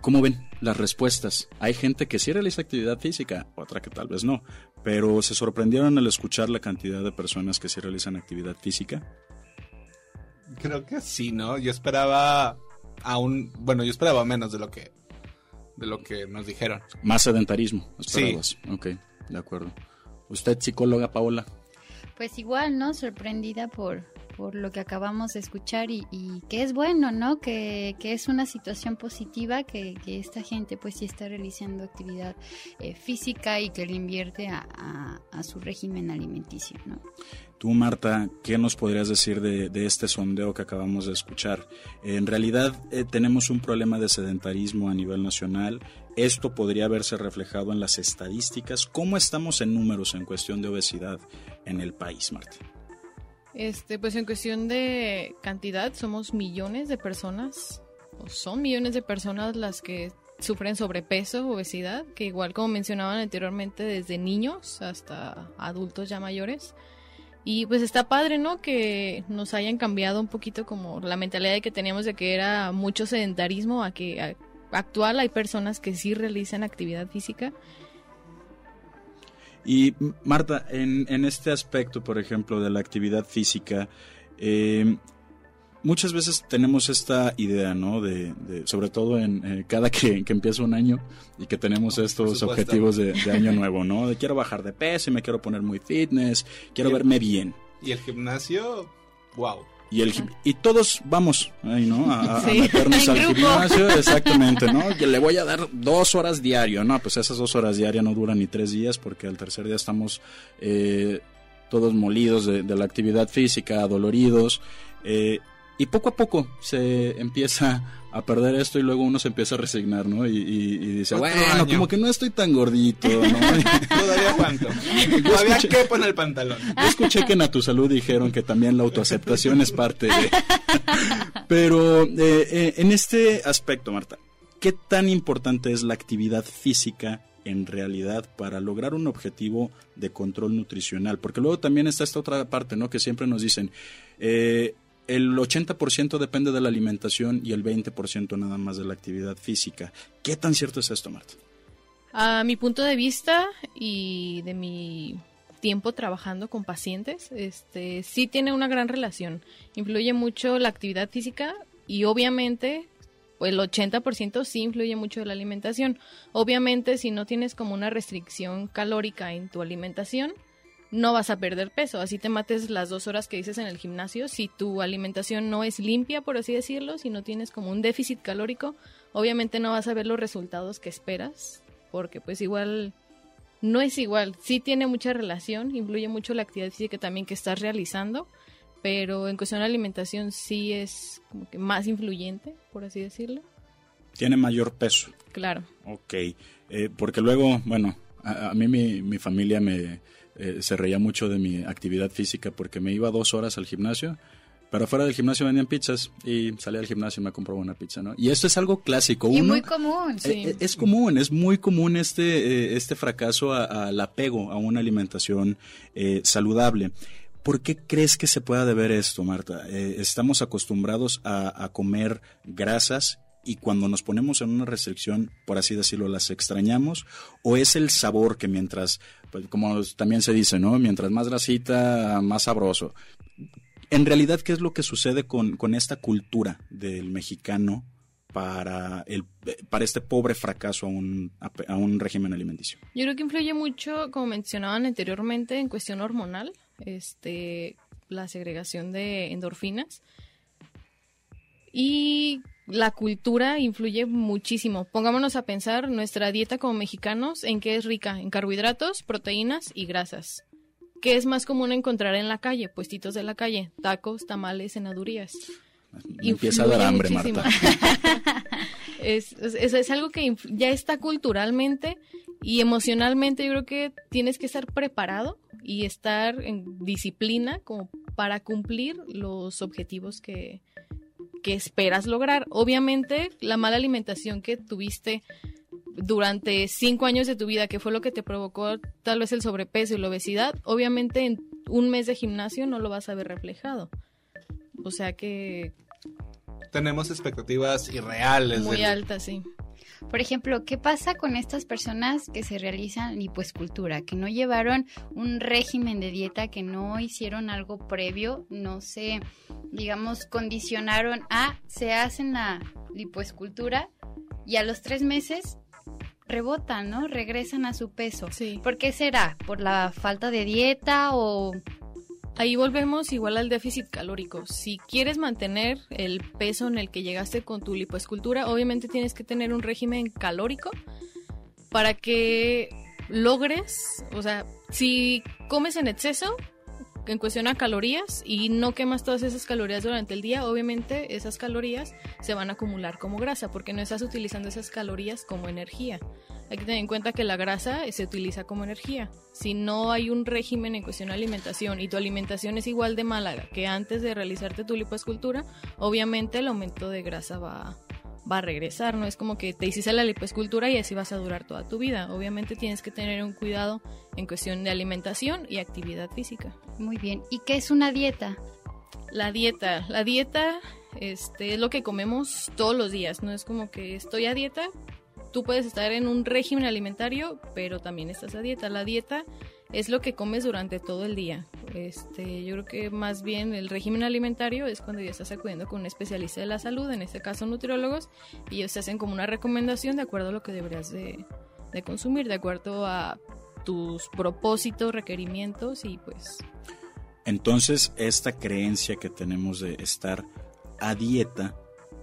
¿Cómo ven las respuestas? Hay gente que sí realiza actividad física, otra que tal vez no, pero se sorprendieron al escuchar la cantidad de personas que sí realizan actividad física. Creo que sí, ¿no? Yo esperaba aún, bueno, yo esperaba menos de lo que de lo que nos dijeron. Más sedentarismo, esperabas. Sí. Ok, de acuerdo. ¿Usted psicóloga Paola? Pues igual, ¿no? Sorprendida por por lo que acabamos de escuchar y, que es bueno, ¿no? Que, que es una situación positiva que, que, esta gente pues sí está realizando actividad eh, física y que le invierte a, su régimen alimenticio, ¿no? Tú, Marta, ¿qué nos podrías decir de, de este sondeo que acabamos de escuchar? En realidad eh, tenemos un problema de sedentarismo a nivel nacional. Esto podría verse reflejado en las estadísticas. ¿Cómo estamos en números en cuestión de obesidad en el país, Marta? Este, pues en cuestión de cantidad, somos millones de personas, o son millones de personas las que sufren sobrepeso, obesidad, que igual como mencionaban anteriormente, desde niños hasta adultos ya mayores. Y pues está padre, ¿no? Que nos hayan cambiado un poquito como la mentalidad que teníamos de que era mucho sedentarismo a que a, actual hay personas que sí realizan actividad física y Marta, en, en, este aspecto, por ejemplo, de la actividad física, eh, muchas veces tenemos esta idea, ¿no? De, de sobre todo en eh, cada que, que, empieza un año y que tenemos estos objetivos de, de, año nuevo, ¿no? De quiero bajar de peso y me quiero poner muy fitness, quiero el, verme bien. Y el gimnasio, wow. Y, el, y todos vamos ahí, ¿no? A, sí, a meternos al grupo. gimnasio, exactamente, ¿no? Que le voy a dar dos horas diario, ¿no? Pues esas dos horas diarias no duran ni tres días porque al tercer día estamos eh, todos molidos de, de, la actividad física, doloridos. Eh, y poco a poco se empieza a perder esto y luego uno se empieza a resignar, ¿no? Y, y, y dice, bueno, año. como que no estoy tan gordito, ¿no? Todavía cuánto. Todavía quepo en el pantalón. Yo escuché que en A Tu Salud dijeron que también la autoaceptación es parte de... Pero eh, eh, en este aspecto, Marta, ¿qué tan importante es la actividad física en realidad para lograr un objetivo de control nutricional? Porque luego también está esta otra parte, ¿no? Que siempre nos dicen... Eh, el 80% depende de la alimentación y el 20% nada más de la actividad física. ¿Qué tan cierto es esto, Marta? A mi punto de vista y de mi tiempo trabajando con pacientes, este sí tiene una gran relación. Influye mucho la actividad física y obviamente el 80% sí influye mucho la alimentación. Obviamente si no tienes como una restricción calórica en tu alimentación, no vas a perder peso. Así te mates las dos horas que dices en el gimnasio. Si tu alimentación no es limpia, por así decirlo, si no tienes como un déficit calórico, obviamente no vas a ver los resultados que esperas, porque pues igual no es igual. Sí tiene mucha relación, influye mucho la actividad física también que estás realizando, pero en cuestión de alimentación sí es como que más influyente, por así decirlo. Tiene mayor peso. Claro. Ok, eh, porque luego, bueno, a, a mí mi, mi familia me eh, se reía mucho de mi actividad física porque me iba dos horas al gimnasio, pero afuera del gimnasio vendían pizzas y salía al gimnasio y me compraba una pizza, ¿no? Y esto es algo clásico. Y Uno- muy común. eh, eh, Es, común, es muy común este, eh, este fracaso a- al apego a una alimentación eh, saludable. ¿Por qué crees que se pueda deber esto, Marta? Eh, estamos acostumbrados a, a comer grasas y cuando nos ponemos en una restricción, por así decirlo, las extrañamos, o es el sabor que mientras, pues, como también se dice, ¿no? Mientras más grasita, más sabroso. En realidad, ¿qué es lo que sucede con, con esta cultura del mexicano para, el, para este pobre fracaso a un, a un régimen alimenticio? Yo creo que influye mucho, como mencionaban anteriormente, en cuestión hormonal, este, la segregación de endorfinas. Y la cultura influye muchísimo. Pongámonos a pensar nuestra dieta como mexicanos en qué es rica, en carbohidratos, proteínas y grasas. ¿Qué es más común encontrar en la calle? Puestitos de la calle, tacos, tamales, cenadurías. Me empieza a dar hambre, muchísimo. Marta. es, es, es algo que ya está culturalmente y emocionalmente. Yo creo que tienes que estar preparado y estar en disciplina como para cumplir los objetivos que, que esperas lograr. Obviamente, la mala alimentación que tuviste durante cinco años de tu vida, que fue lo que te provocó tal vez el sobrepeso y la obesidad, obviamente en un mes de gimnasio no lo vas a ver reflejado. O sea que Tenemos expectativas irreales. muy del- alta, sí. Por ejemplo, ¿qué pasa con estas personas que se realizan lipoescultura, que no llevaron un régimen de dieta, que no hicieron algo previo, no se, digamos, condicionaron a, se hacen la lipoescultura y a los tres meses rebotan, ¿no? Regresan a su peso. ¿Por qué será? ¿Por la falta de dieta o...? Ahí volvemos igual al déficit calórico. Si quieres mantener el peso en el que llegaste con tu lipoescultura, obviamente tienes que tener un régimen calórico para que logres, o sea, si comes en exceso, en cuestión a calorías y no quemas todas esas calorías durante el día, obviamente esas calorías se van a acumular como grasa porque no estás utilizando esas calorías como energía. Hay que tener en cuenta que la grasa se utiliza como energía. Si no hay un régimen en cuestión de alimentación y tu alimentación es igual de mala que antes de realizarte tu lipoescultura, obviamente el aumento de grasa va, va a regresar. No es como que te hiciste la lipoescultura y así vas a durar toda tu vida. Obviamente tienes que tener un cuidado en cuestión de alimentación y actividad física. Muy bien. ¿Y qué es una dieta? La dieta. La dieta este, es lo que comemos todos los días. No es como que estoy a dieta. Tú puedes estar en un régimen alimentario, pero también estás a dieta. La dieta es lo que comes durante todo el día. Este, yo creo que más bien el régimen alimentario es cuando ya estás acudiendo con un especialista de la salud, en este caso nutriólogos, y ellos te hacen como una recomendación de acuerdo a lo que deberías de, de consumir, de acuerdo a tus propósitos, requerimientos y pues Entonces, esta creencia que tenemos de estar a dieta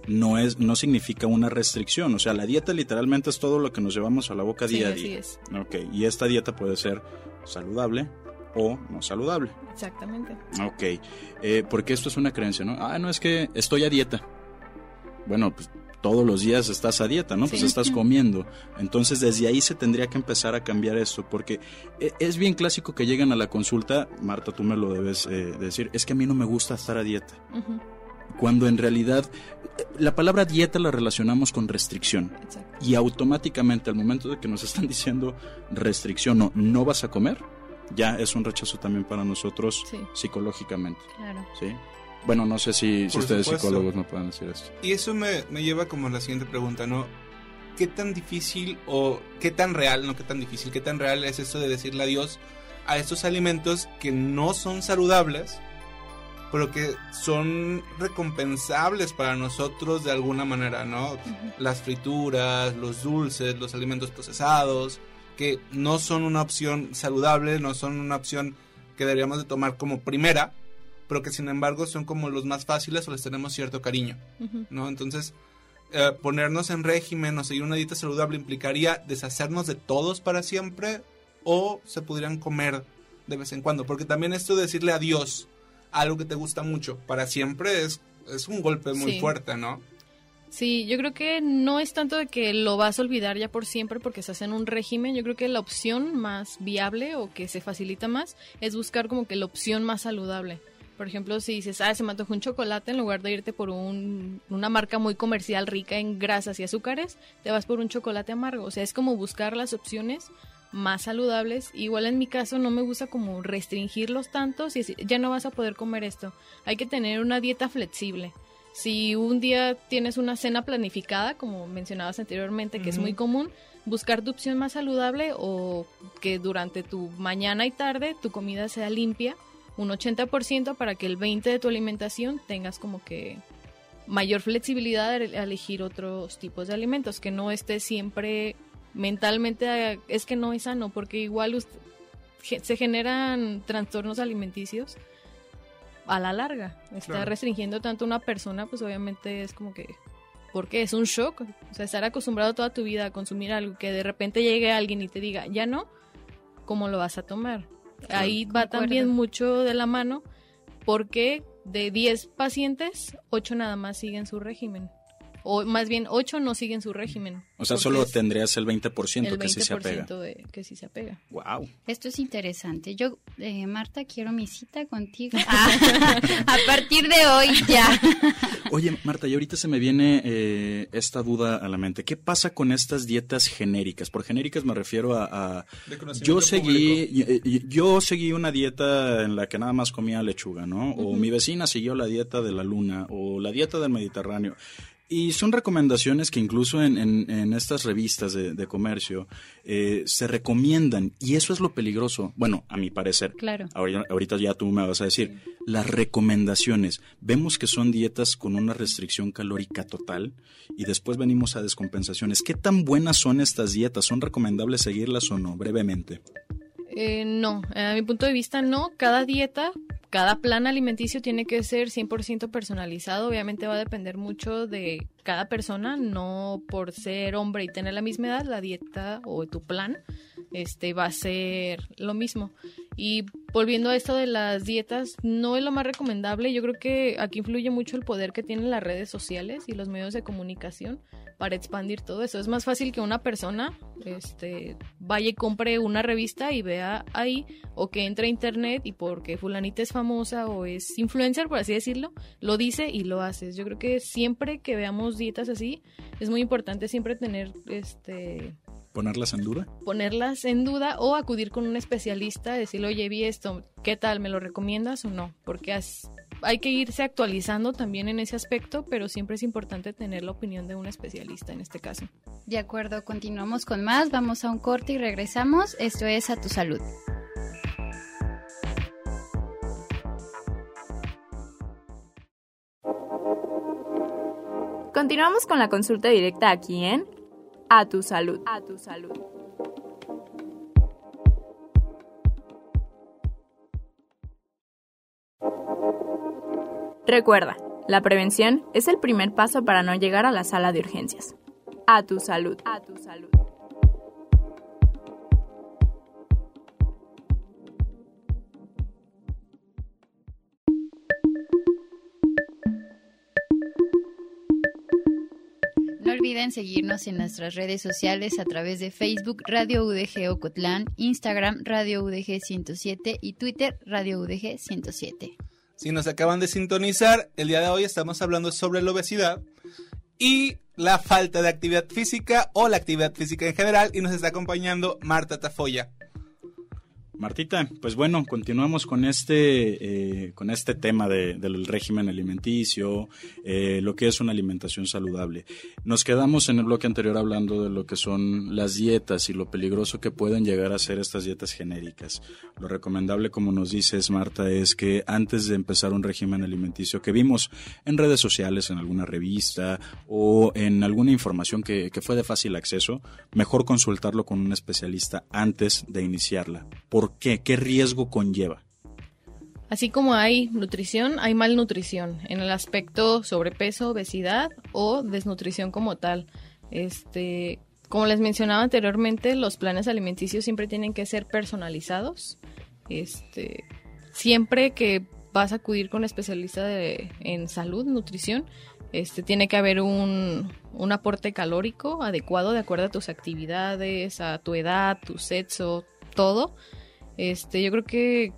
no es no significa una restricción, o sea, la dieta literalmente es todo lo que nos llevamos a la boca Sí, día a así día. es. Ok, y esta dieta puede ser saludable o no saludable. exactamente. Ok, eh, porque esto es una creencia, ¿no? Ah, no es que estoy a dieta. Bueno, pues todos los días estás a dieta, ¿no? Pues estás comiendo. Entonces desde ahí se tendría que empezar a cambiar esto, porque e- es bien clásico que lleguen a la consulta, Marta, tú me lo debes eh, decir, es que a mí no me gusta estar a dieta. Cuando en realidad eh, la palabra dieta la relacionamos con restricción. Y automáticamente al momento de que nos están diciendo restricción o no vas a comer, ya es un rechazo también para nosotros Sí. psicológicamente. Claro. ¿sí? Bueno, no sé si, si ustedes supuesto. psicólogos me pueden decir esto. Y eso me, me lleva como a la siguiente pregunta, ¿no? ¿Qué tan difícil o qué tan real, no qué tan difícil, qué tan real es esto de decirle adiós a estos alimentos que no son saludables, pero que son recompensables para nosotros de alguna manera, ¿no? Las frituras, los dulces, los alimentos procesados, que no son una opción saludable, no son una opción que deberíamos de tomar como primera, pero que sin embargo son como los más fáciles o les tenemos cierto cariño. ¿no? Entonces, eh, ponernos en régimen o seguir una dieta saludable implicaría deshacernos de todos para siempre o se podrían comer de vez en cuando. Porque también esto de decirle adiós algo que te gusta mucho para siempre es, es un golpe muy Sí. fuerte, ¿no? Sí, yo creo que no es tanto de que lo vas a olvidar ya por siempre porque estás en un régimen. Yo creo que la opción más viable o que se facilita más es buscar como que la opción más saludable. Por ejemplo, si dices, ah, se me antojó un chocolate, en lugar de irte por un, una marca muy comercial rica en grasas y azúcares, te vas por un chocolate amargo. O sea, es como buscar las opciones más saludables. Igual en mi caso no me gusta como restringirlos tanto, si decir, ya no vas a poder comer esto. Hay que tener una dieta flexible. Si un día tienes una cena planificada, como mencionabas anteriormente, que es muy común, buscar tu opción más saludable o que durante tu mañana y tarde tu comida sea limpia, un 80% para que el 20% de tu alimentación tengas como que mayor flexibilidad a a elegir otros tipos de alimentos, que no esté siempre mentalmente, eh, es que no es sano, porque igual ust- ge- se generan trastornos alimenticios a la larga. Está Claro. restringiendo tanto a una persona, pues obviamente es como que porque es un shock, o sea, estar acostumbrado toda tu vida a consumir algo que de repente llegue alguien y te diga, "Ya no", ¿cómo lo vas a tomar? Ahí va Concuerdo. también mucho de la mano porque de 10 pacientes, 8 nada más siguen su régimen. O más bien 8 no siguen su régimen. O sea, solo tendrías el 20%, el que sí se apega. 20% de que sí se apega. Wow. Esto es interesante. Yo, eh, Marta, quiero mi cita contigo. Ah, a partir de hoy ya. Oye, Marta, y ahorita se me viene eh, esta duda a la mente. ¿Qué pasa con estas dietas genéricas? Por genéricas me refiero a... a- De conocimiento yo seguí y- yo seguí una dieta en la que nada más comía lechuga, ¿no? O mi vecina siguió la dieta de la luna o la dieta del Mediterráneo. Y son recomendaciones que incluso en, en- en estas revistas de, de comercio eh, se recomiendan. Y eso es lo peligroso. Bueno, a mi parecer. Claro. Ahorita, ahorita ya tú me vas a decir. Las recomendaciones. Vemos que son dietas con una restricción calórica total y después venimos a descompensaciones. ¿Qué tan buenas son estas dietas? ¿Son recomendables seguirlas o no? Brevemente. Eh, no, a mi punto de vista no. Cada dieta, cada plan alimenticio tiene que ser 100% personalizado. Obviamente va a depender mucho de cada persona, no por ser hombre y tener la misma edad, la dieta o tu plan este va a ser lo mismo. Y volviendo a esto de las dietas, no es lo más recomendable. Yo creo que aquí influye mucho el poder que tienen las redes sociales y los medios de comunicación para expandir todo eso. Es más fácil que una persona este, vaya y compre una revista y vea ahí, o que entre a internet y porque fulanita es famosa o es influencer, por así decirlo, lo dice y lo haces. Yo creo que siempre que veamos dietas así, es muy importante siempre tener este ¿Ponerlas en duda? ponerlas en duda o acudir con un especialista, decirle, oye, vi esto, ¿qué tal? ¿Me lo recomiendas o no? Porque as- hay que irse actualizando también en ese aspecto, pero siempre es importante tener la opinión de un especialista en este caso. De acuerdo, continuamos con más. Vamos a un corte y regresamos. Esto es A Tu Salud. Continuamos con la consulta directa aquí en A tu salud. A tu salud. Recuerda, la prevención es el primer paso para no llegar a la sala de urgencias. A tu salud. A tu salud. Olviden seguirnos en nuestras redes sociales a través de Facebook Radio UDG Ocotlán, Instagram Radio UDG 107 y Twitter Radio UDG 107. Si nos acaban de sintonizar, el día de hoy estamos hablando sobre la obesidad y la falta de actividad física o la actividad física en general y nos está acompañando Marta Tafoya. Martita, pues bueno, continuamos con este, eh, con este tema de- del régimen alimenticio, eh, lo que es una alimentación saludable. Nos quedamos en el bloque anterior hablando de lo que son las dietas y lo peligroso que pueden llegar a ser estas dietas genéricas. Lo recomendable, como nos dices, Marta, es que antes de empezar un régimen alimenticio que vimos en redes sociales, en alguna revista o en alguna información que, que fue de fácil acceso, mejor consultarlo con un especialista antes de iniciarla. ¿Por qué? ¿Qué riesgo conlleva? Así como hay nutrición, hay malnutrición en el aspecto sobrepeso, obesidad o desnutrición como tal. Este, como les mencionaba anteriormente, los planes alimenticios siempre tienen que ser personalizados. Este, siempre que vas a acudir con especialista de- en salud, nutrición, este, tiene que haber un, un aporte calórico adecuado de acuerdo a tus actividades, a tu edad, tu sexo, todo. Este, yo creo que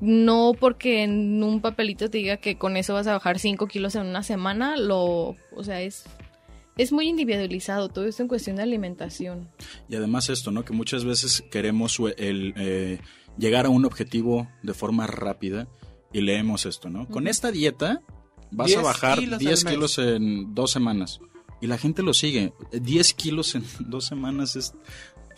no porque en un papelito te diga que con eso vas a bajar 5 kilos en una semana, lo, o sea, es, es muy individualizado todo esto en cuestión de alimentación. Y además esto, ¿no? Que muchas veces queremos el, eh, llegar a un objetivo de forma rápida y leemos esto, ¿no? Con esta dieta vas 10 a bajar kilos 10 al mes. kilos en dos semanas. Y la gente lo sigue. 10 kilos en dos semanas es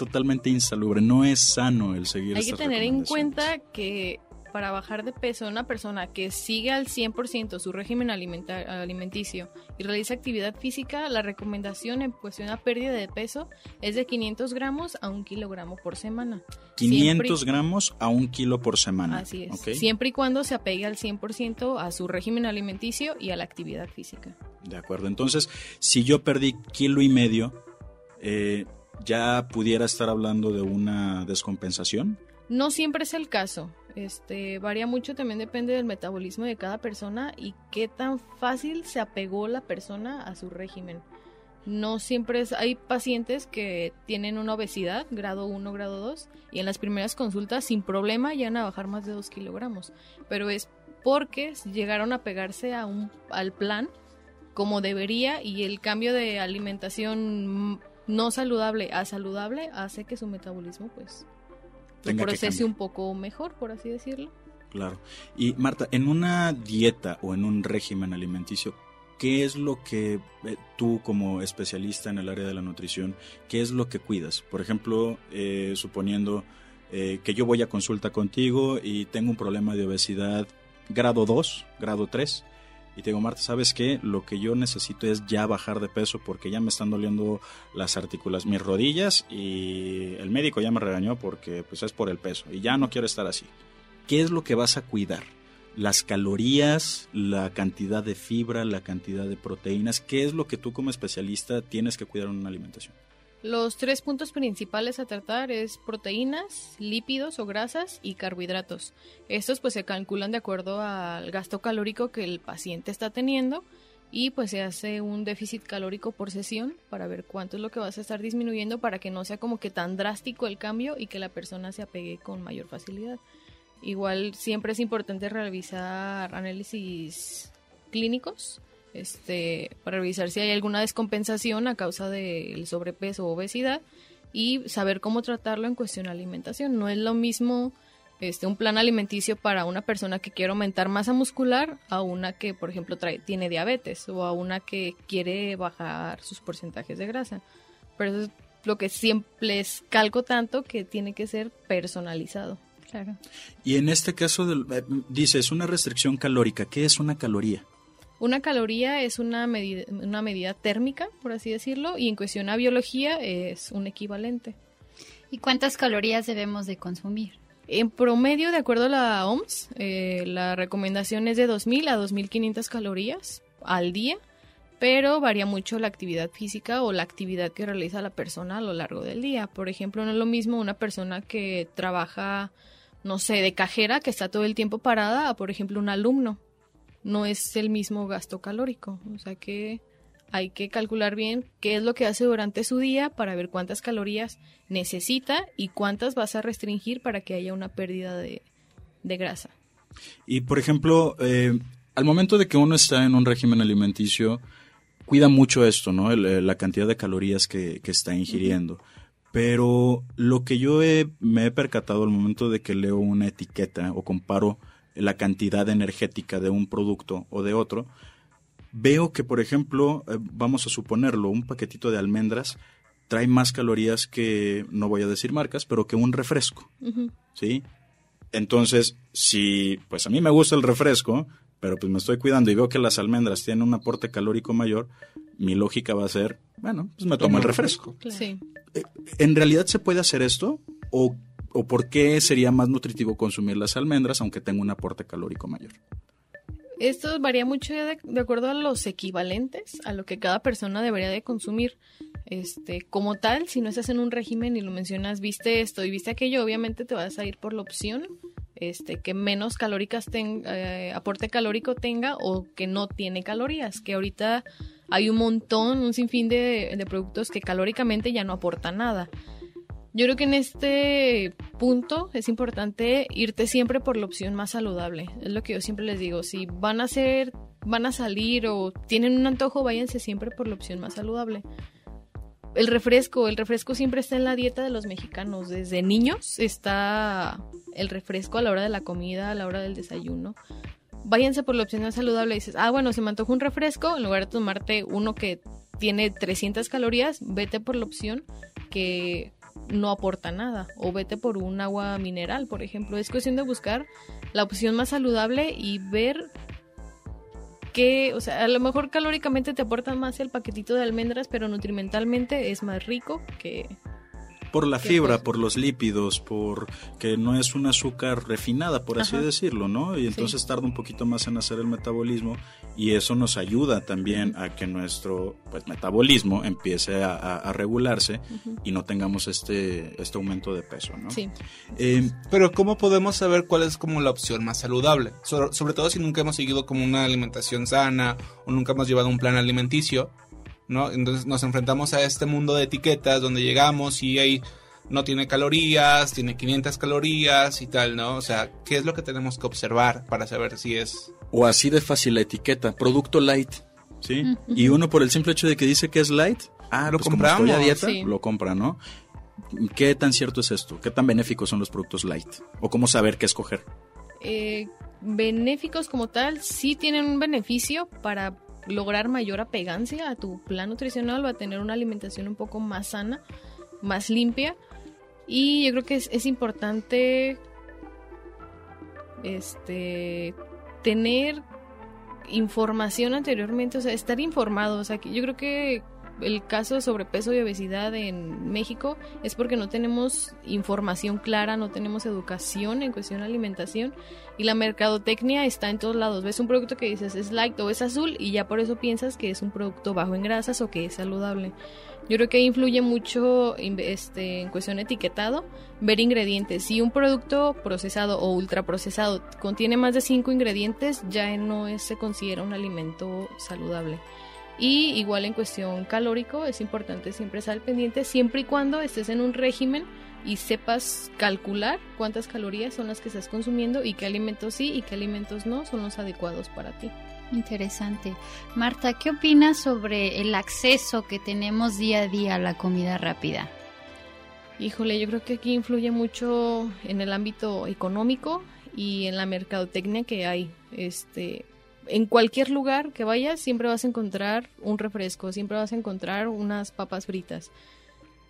totalmente insalubre. No es sano el seguir Hay que tener en cuenta que para bajar de peso una persona que sigue al 100% su régimen alimenticio y realiza actividad física, la recomendación en cuestión a pérdida de peso es de 500 gramos a un kilogramo por semana. 500 Siempre- gramos a un kilo por semana. Así es. Siempre y cuando se apegue al 100% a su régimen alimenticio y a la actividad física. De acuerdo. Entonces, si yo perdí kilo y medio, eh, ¿ya pudiera estar hablando de una descompensación? No siempre es el caso. Este varía mucho, también depende del metabolismo de cada persona y qué tan fácil se apegó la persona a su régimen. No siempre es, hay pacientes que tienen una obesidad, grado 1, grado 2, y en las primeras consultas sin problema llegan a bajar más de 2 kilogramos. Pero es porque llegaron a pegarse a un, al plan como debería y el cambio de alimentación no saludable a saludable hace que su metabolismo pues Tenga procese un poco mejor, por así decirlo. Claro. Y Marta, en una dieta o en un régimen alimenticio, ¿qué es lo que eh, tú como especialista en el área de la nutrición, qué es lo que cuidas? Por ejemplo, eh, suponiendo eh, que yo voy a consulta contigo y tengo un problema de obesidad grado 2, grado 3, y te digo, Marta, ¿sabes qué? Lo que yo necesito es ya bajar de peso porque ya me están doliendo las artículas, mis rodillas y el médico ya me regañó porque pues es por el peso y ya no quiero estar así. ¿Qué es lo que vas a cuidar? Las calorías, la cantidad de fibra, la cantidad de proteínas, ¿qué es lo que tú como especialista tienes que cuidar en una alimentación? Los tres puntos principales a tratar es proteínas, lípidos o grasas y carbohidratos. Estos pues se calculan de acuerdo al gasto calórico que el paciente está teniendo y pues se hace un déficit calórico por sesión para ver cuánto es lo que vas a estar disminuyendo para que no sea como que tan drástico el cambio y que la persona se apegue con mayor facilidad. Igual siempre es importante revisar análisis clínicos este, para revisar si hay alguna descompensación a causa del sobrepeso o obesidad y saber cómo tratarlo en cuestión de alimentación. No es lo mismo este, un plan alimenticio para una persona que quiere aumentar masa muscular a una que, por ejemplo, trae, tiene diabetes o a una que quiere bajar sus porcentajes de grasa. Pero eso es lo que siempre les calco tanto que tiene que ser personalizado. Claro. Y en este caso, del, eh, dices, una restricción calórica, ¿qué es una caloría? Una caloría es una medida, una medida térmica, por así decirlo, y en cuestión a biología es un equivalente. ¿Y cuántas calorías debemos de consumir? En promedio, de acuerdo a la OMS, eh, la recomendación es de 2.000 a 2.500 calorías al día, pero varía mucho la actividad física o la actividad que realiza la persona a lo largo del día. Por ejemplo, no es lo mismo una persona que trabaja, no sé, de cajera, que está todo el tiempo parada, a, por ejemplo, un alumno. No es el mismo gasto calórico. O sea que hay que calcular bien qué es lo que hace durante su día para ver cuántas calorías necesita y cuántas vas a restringir para que haya una pérdida de, de grasa. Y por ejemplo, eh, al momento de que uno está en un régimen alimenticio, cuida mucho esto, ¿no? El, eh, la cantidad de calorías que, que está ingiriendo. Pero lo que yo he- me he percatado al momento de que leo una etiqueta o comparo la cantidad energética de un producto o de otro, veo que, por ejemplo, eh, vamos a suponerlo, un paquetito de almendras trae más calorías que, no voy a decir marcas, pero que un refresco, ¿sí? Entonces, si, pues a mí me gusta el refresco, pero pues me estoy cuidando y veo que las almendras tienen un aporte calórico mayor, mi lógica va a ser, bueno, pues me tomo el refresco. Sí. ¿En realidad se puede hacer esto? ¿O, ¿O por qué sería más nutritivo consumir las almendras aunque tenga un aporte calórico mayor? Esto varía mucho de, de acuerdo a los equivalentes a lo que cada persona debería de consumir. Este, como tal, si no estás en un régimen y lo mencionas, viste esto y viste aquello, obviamente te vas a ir por la opción este, que menos calóricas tenga, eh, aporte calórico tenga o que no tiene calorías, que ahorita hay un montón, un sinfín de, de productos que calóricamente ya no aportan nada. Yo creo que en este punto es importante irte siempre por la opción más saludable. Es lo que yo siempre les digo. Si van a hacer, van a salir o tienen un antojo, váyanse siempre por la opción más saludable. El refresco, el refresco siempre está en la dieta de los mexicanos. Desde niños está el refresco a la hora de la comida, a la hora del desayuno. Váyanse por la opción más saludable. dices, ah, bueno, se me antoja un refresco, en lugar de tomarte uno que tiene 300 calorías, vete por la opción que no aporta nada. O vete por un agua mineral, por ejemplo. Es cuestión de buscar la opción más saludable y ver que, o sea, a lo mejor calóricamente te aporta más el paquetito de almendras, pero nutrimentalmente es más rico que... Por la ¿Qué fibra, por los lípidos, por que no es un azúcar refinada, por así Ajá. decirlo, ¿no? Y entonces tarda un poquito más en hacer el metabolismo y eso nos ayuda también a que nuestro pues, metabolismo empiece a, a- a regularse y no tengamos este, este aumento de peso, ¿no? Sí. Eh, Pero ¿cómo podemos saber cuál es como la opción más saludable? So- sobre todo si nunca hemos seguido como una alimentación sana o nunca hemos llevado un plan alimenticio, ¿no? Entonces nos enfrentamos a este mundo de etiquetas donde llegamos y ahí no tiene calorías, tiene 500 calorías y tal, ¿no? O sea, ¿qué es lo que tenemos que observar para saber si es... o así de fácil la etiqueta, producto light, ¿sí? Y uno por el simple hecho de que dice que es light, ah, Lo pues como estoy a dieta, sí. lo compra, ¿no? ¿Qué tan cierto es esto? ¿Qué tan benéficos son los productos light? ¿O cómo saber qué escoger? eh, benéficos como tal sí tienen un beneficio para lograr mayor apegancia a tu plan nutricional o a tener una alimentación un poco más sana, más limpia. Y yo creo que es, importante este tener información anteriormente, o sea, estar informado. O sea, yo creo que el caso de sobrepeso y obesidad en México es porque no tenemos información clara, no tenemos educación en cuestión de alimentación y la mercadotecnia está en todos lados. Ves un producto que dices es light o es azul y ya por eso piensas que es un producto bajo en grasas o que es saludable. Yo creo que influye mucho este, en cuestión etiquetado, ver ingredientes. Si un producto procesado o ultraprocesado contiene más de 5 ingredientes, ya no se considera un alimento saludable. Y igual en cuestión calórico, es importante siempre estar al pendiente, siempre y cuando estés en un régimen y sepas calcular cuántas calorías son las que estás consumiendo y qué alimentos sí y qué alimentos no son los adecuados para ti. Interesante. Marta, ¿qué opinas sobre el acceso que tenemos día a día a la comida rápida? Híjole, yo creo que aquí influye mucho en el ámbito económico y en la mercadotecnia que hay. Este, en cualquier lugar que vayas siempre vas a encontrar un refresco, siempre vas a encontrar unas papas fritas.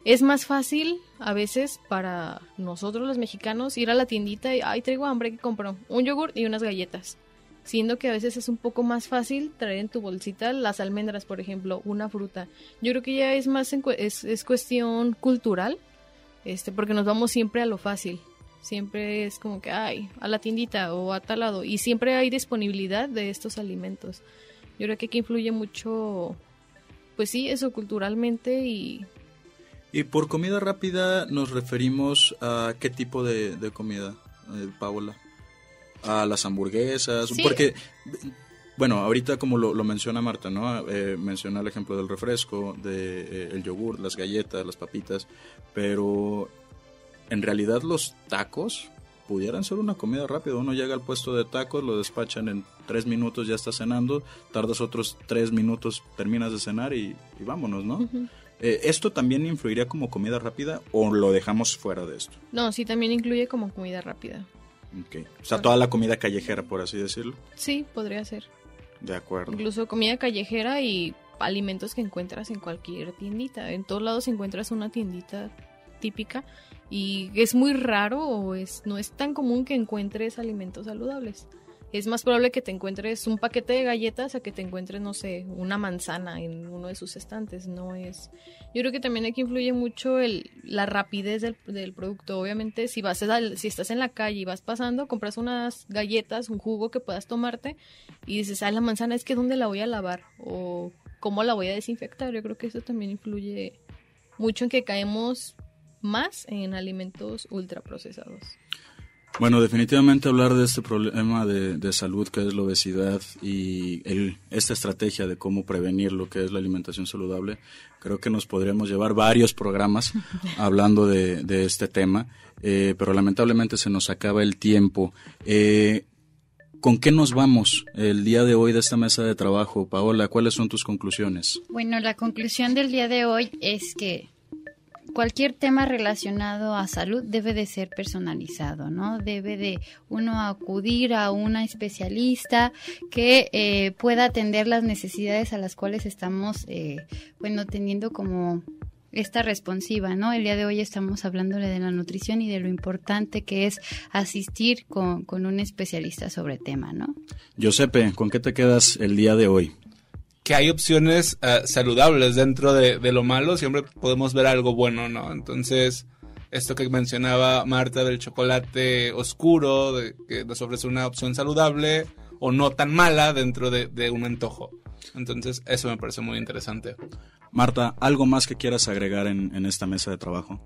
Es más fácil a veces para nosotros los mexicanos ir a la tiendita y, ay, traigo hambre, que compro? Un yogur y unas galletas. Siendo que a veces es un poco más fácil traer en tu bolsita las almendras, por ejemplo, una fruta. Yo creo que ya es más es, es cuestión cultural, este, porque nos vamos siempre a lo fácil. Siempre es como que, ay, a la tiendita o a tal lado. Y siempre hay disponibilidad de estos alimentos. Yo creo que aquí influye mucho, pues sí, eso culturalmente y Y por comida rápida nos referimos a qué tipo de, de comida, eh, Paola. A las hamburguesas, Sí. porque, bueno, ahorita como lo, lo menciona Marta, ¿no? Eh, menciona el ejemplo del refresco, de eh, el yogur, las galletas, las papitas, pero en realidad los tacos pudieran ser una comida rápida. Uno llega al puesto de tacos, lo despachan en tres minutos, ya está cenando, tardas otros tres minutos, terminas de cenar y, y vámonos, ¿no? Eh, ¿Esto también influiría como comida rápida o lo dejamos fuera de esto? No, sí, también incluye como comida rápida. Okay. O sea, toda la comida callejera, por así decirlo. Sí, podría ser. De acuerdo. Incluso comida callejera y alimentos que encuentras en cualquier tiendita. En todos lados encuentras una tiendita típica y es muy raro o es no es tan común que encuentres alimentos saludables es más probable que te encuentres un paquete de galletas a que te encuentres, no sé, una manzana en uno de sus estantes. No es. Yo creo que también aquí influye mucho el, la rapidez del, producto. Obviamente, si vas a, si estás en la calle y vas pasando, compras unas galletas, un jugo que puedas tomarte y dices, ah, la manzana es que dónde la voy a lavar o cómo la voy a desinfectar. Yo creo que eso también influye mucho en que caemos más en alimentos ultraprocesados. Bueno, definitivamente hablar de este problema de, salud que es la obesidad y el, esta estrategia de cómo prevenir lo que es la alimentación saludable, creo que nos podríamos llevar varios programas hablando de, este tema, eh, pero lamentablemente se nos acaba el tiempo. Eh, ¿Con qué nos vamos el día de hoy de esta mesa de trabajo? Paola, ¿cuáles son tus conclusiones? Bueno, la conclusión del día de hoy es que cualquier tema relacionado a salud debe de ser personalizado, ¿no? Debe de uno acudir a una especialista que eh, pueda atender las necesidades a las cuales estamos, eh, bueno, teniendo como esta responsiva, ¿no? El día de hoy estamos hablándole de la nutrición y de lo importante que es asistir con, con un especialista sobre tema, ¿no? Giuseppe, ¿con qué te quedas el día de hoy? Que hay opciones eh, saludables dentro de, lo malo, siempre podemos ver algo bueno, ¿no? Entonces, esto que mencionaba Marta del chocolate oscuro, de, que nos ofrece una opción saludable o no tan mala dentro de, un antojo. Entonces, eso me parece muy interesante. Marta, ¿algo más que quieras agregar en, en esta mesa de trabajo?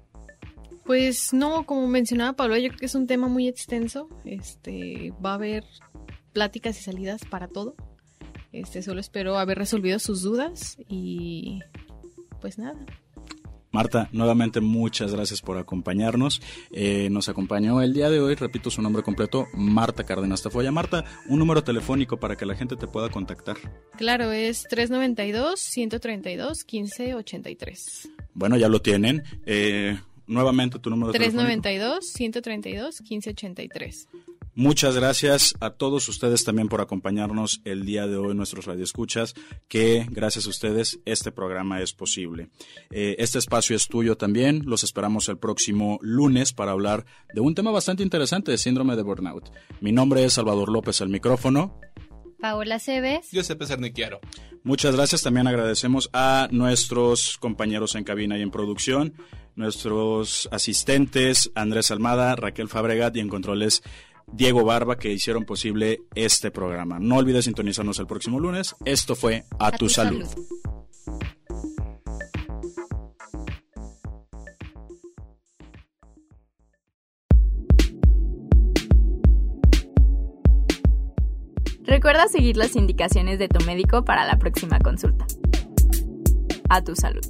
Pues no, como mencionaba Pablo, yo creo que es un tema muy extenso. Este, va a haber pláticas y salidas para todo. Este, solo espero haber resolvido sus dudas y pues nada. Marta, nuevamente muchas gracias por acompañarnos. Eh, nos acompañó el día de hoy, repito su nombre completo, Marta Cárdenas Tafoya. Marta, un número telefónico para que la gente te pueda contactar. Claro, es 392-132-1583. Bueno, ya lo tienen. Eh, nuevamente tu número 392 132 1583 Muchas gracias a todos ustedes también por acompañarnos el día de hoy, nuestros radioescuchas, que gracias a ustedes este programa es posible. Eh, este espacio es tuyo también, los esperamos el próximo lunes para hablar de un tema bastante interesante de síndrome de burnout. Mi nombre es Salvador López, el micrófono. Paola Cebes. Yo sé Cerniquiaro. Muchas gracias, también agradecemos a nuestros compañeros en cabina y en producción, nuestros asistentes Andrés Almada, Raquel Fabregat y en controles Diego Barba que hicieron posible este programa. No olvides sintonizarnos el próximo lunes. Esto fue A, tu, salud. Recuerda seguir las indicaciones de tu médico para la próxima consulta. A tu salud.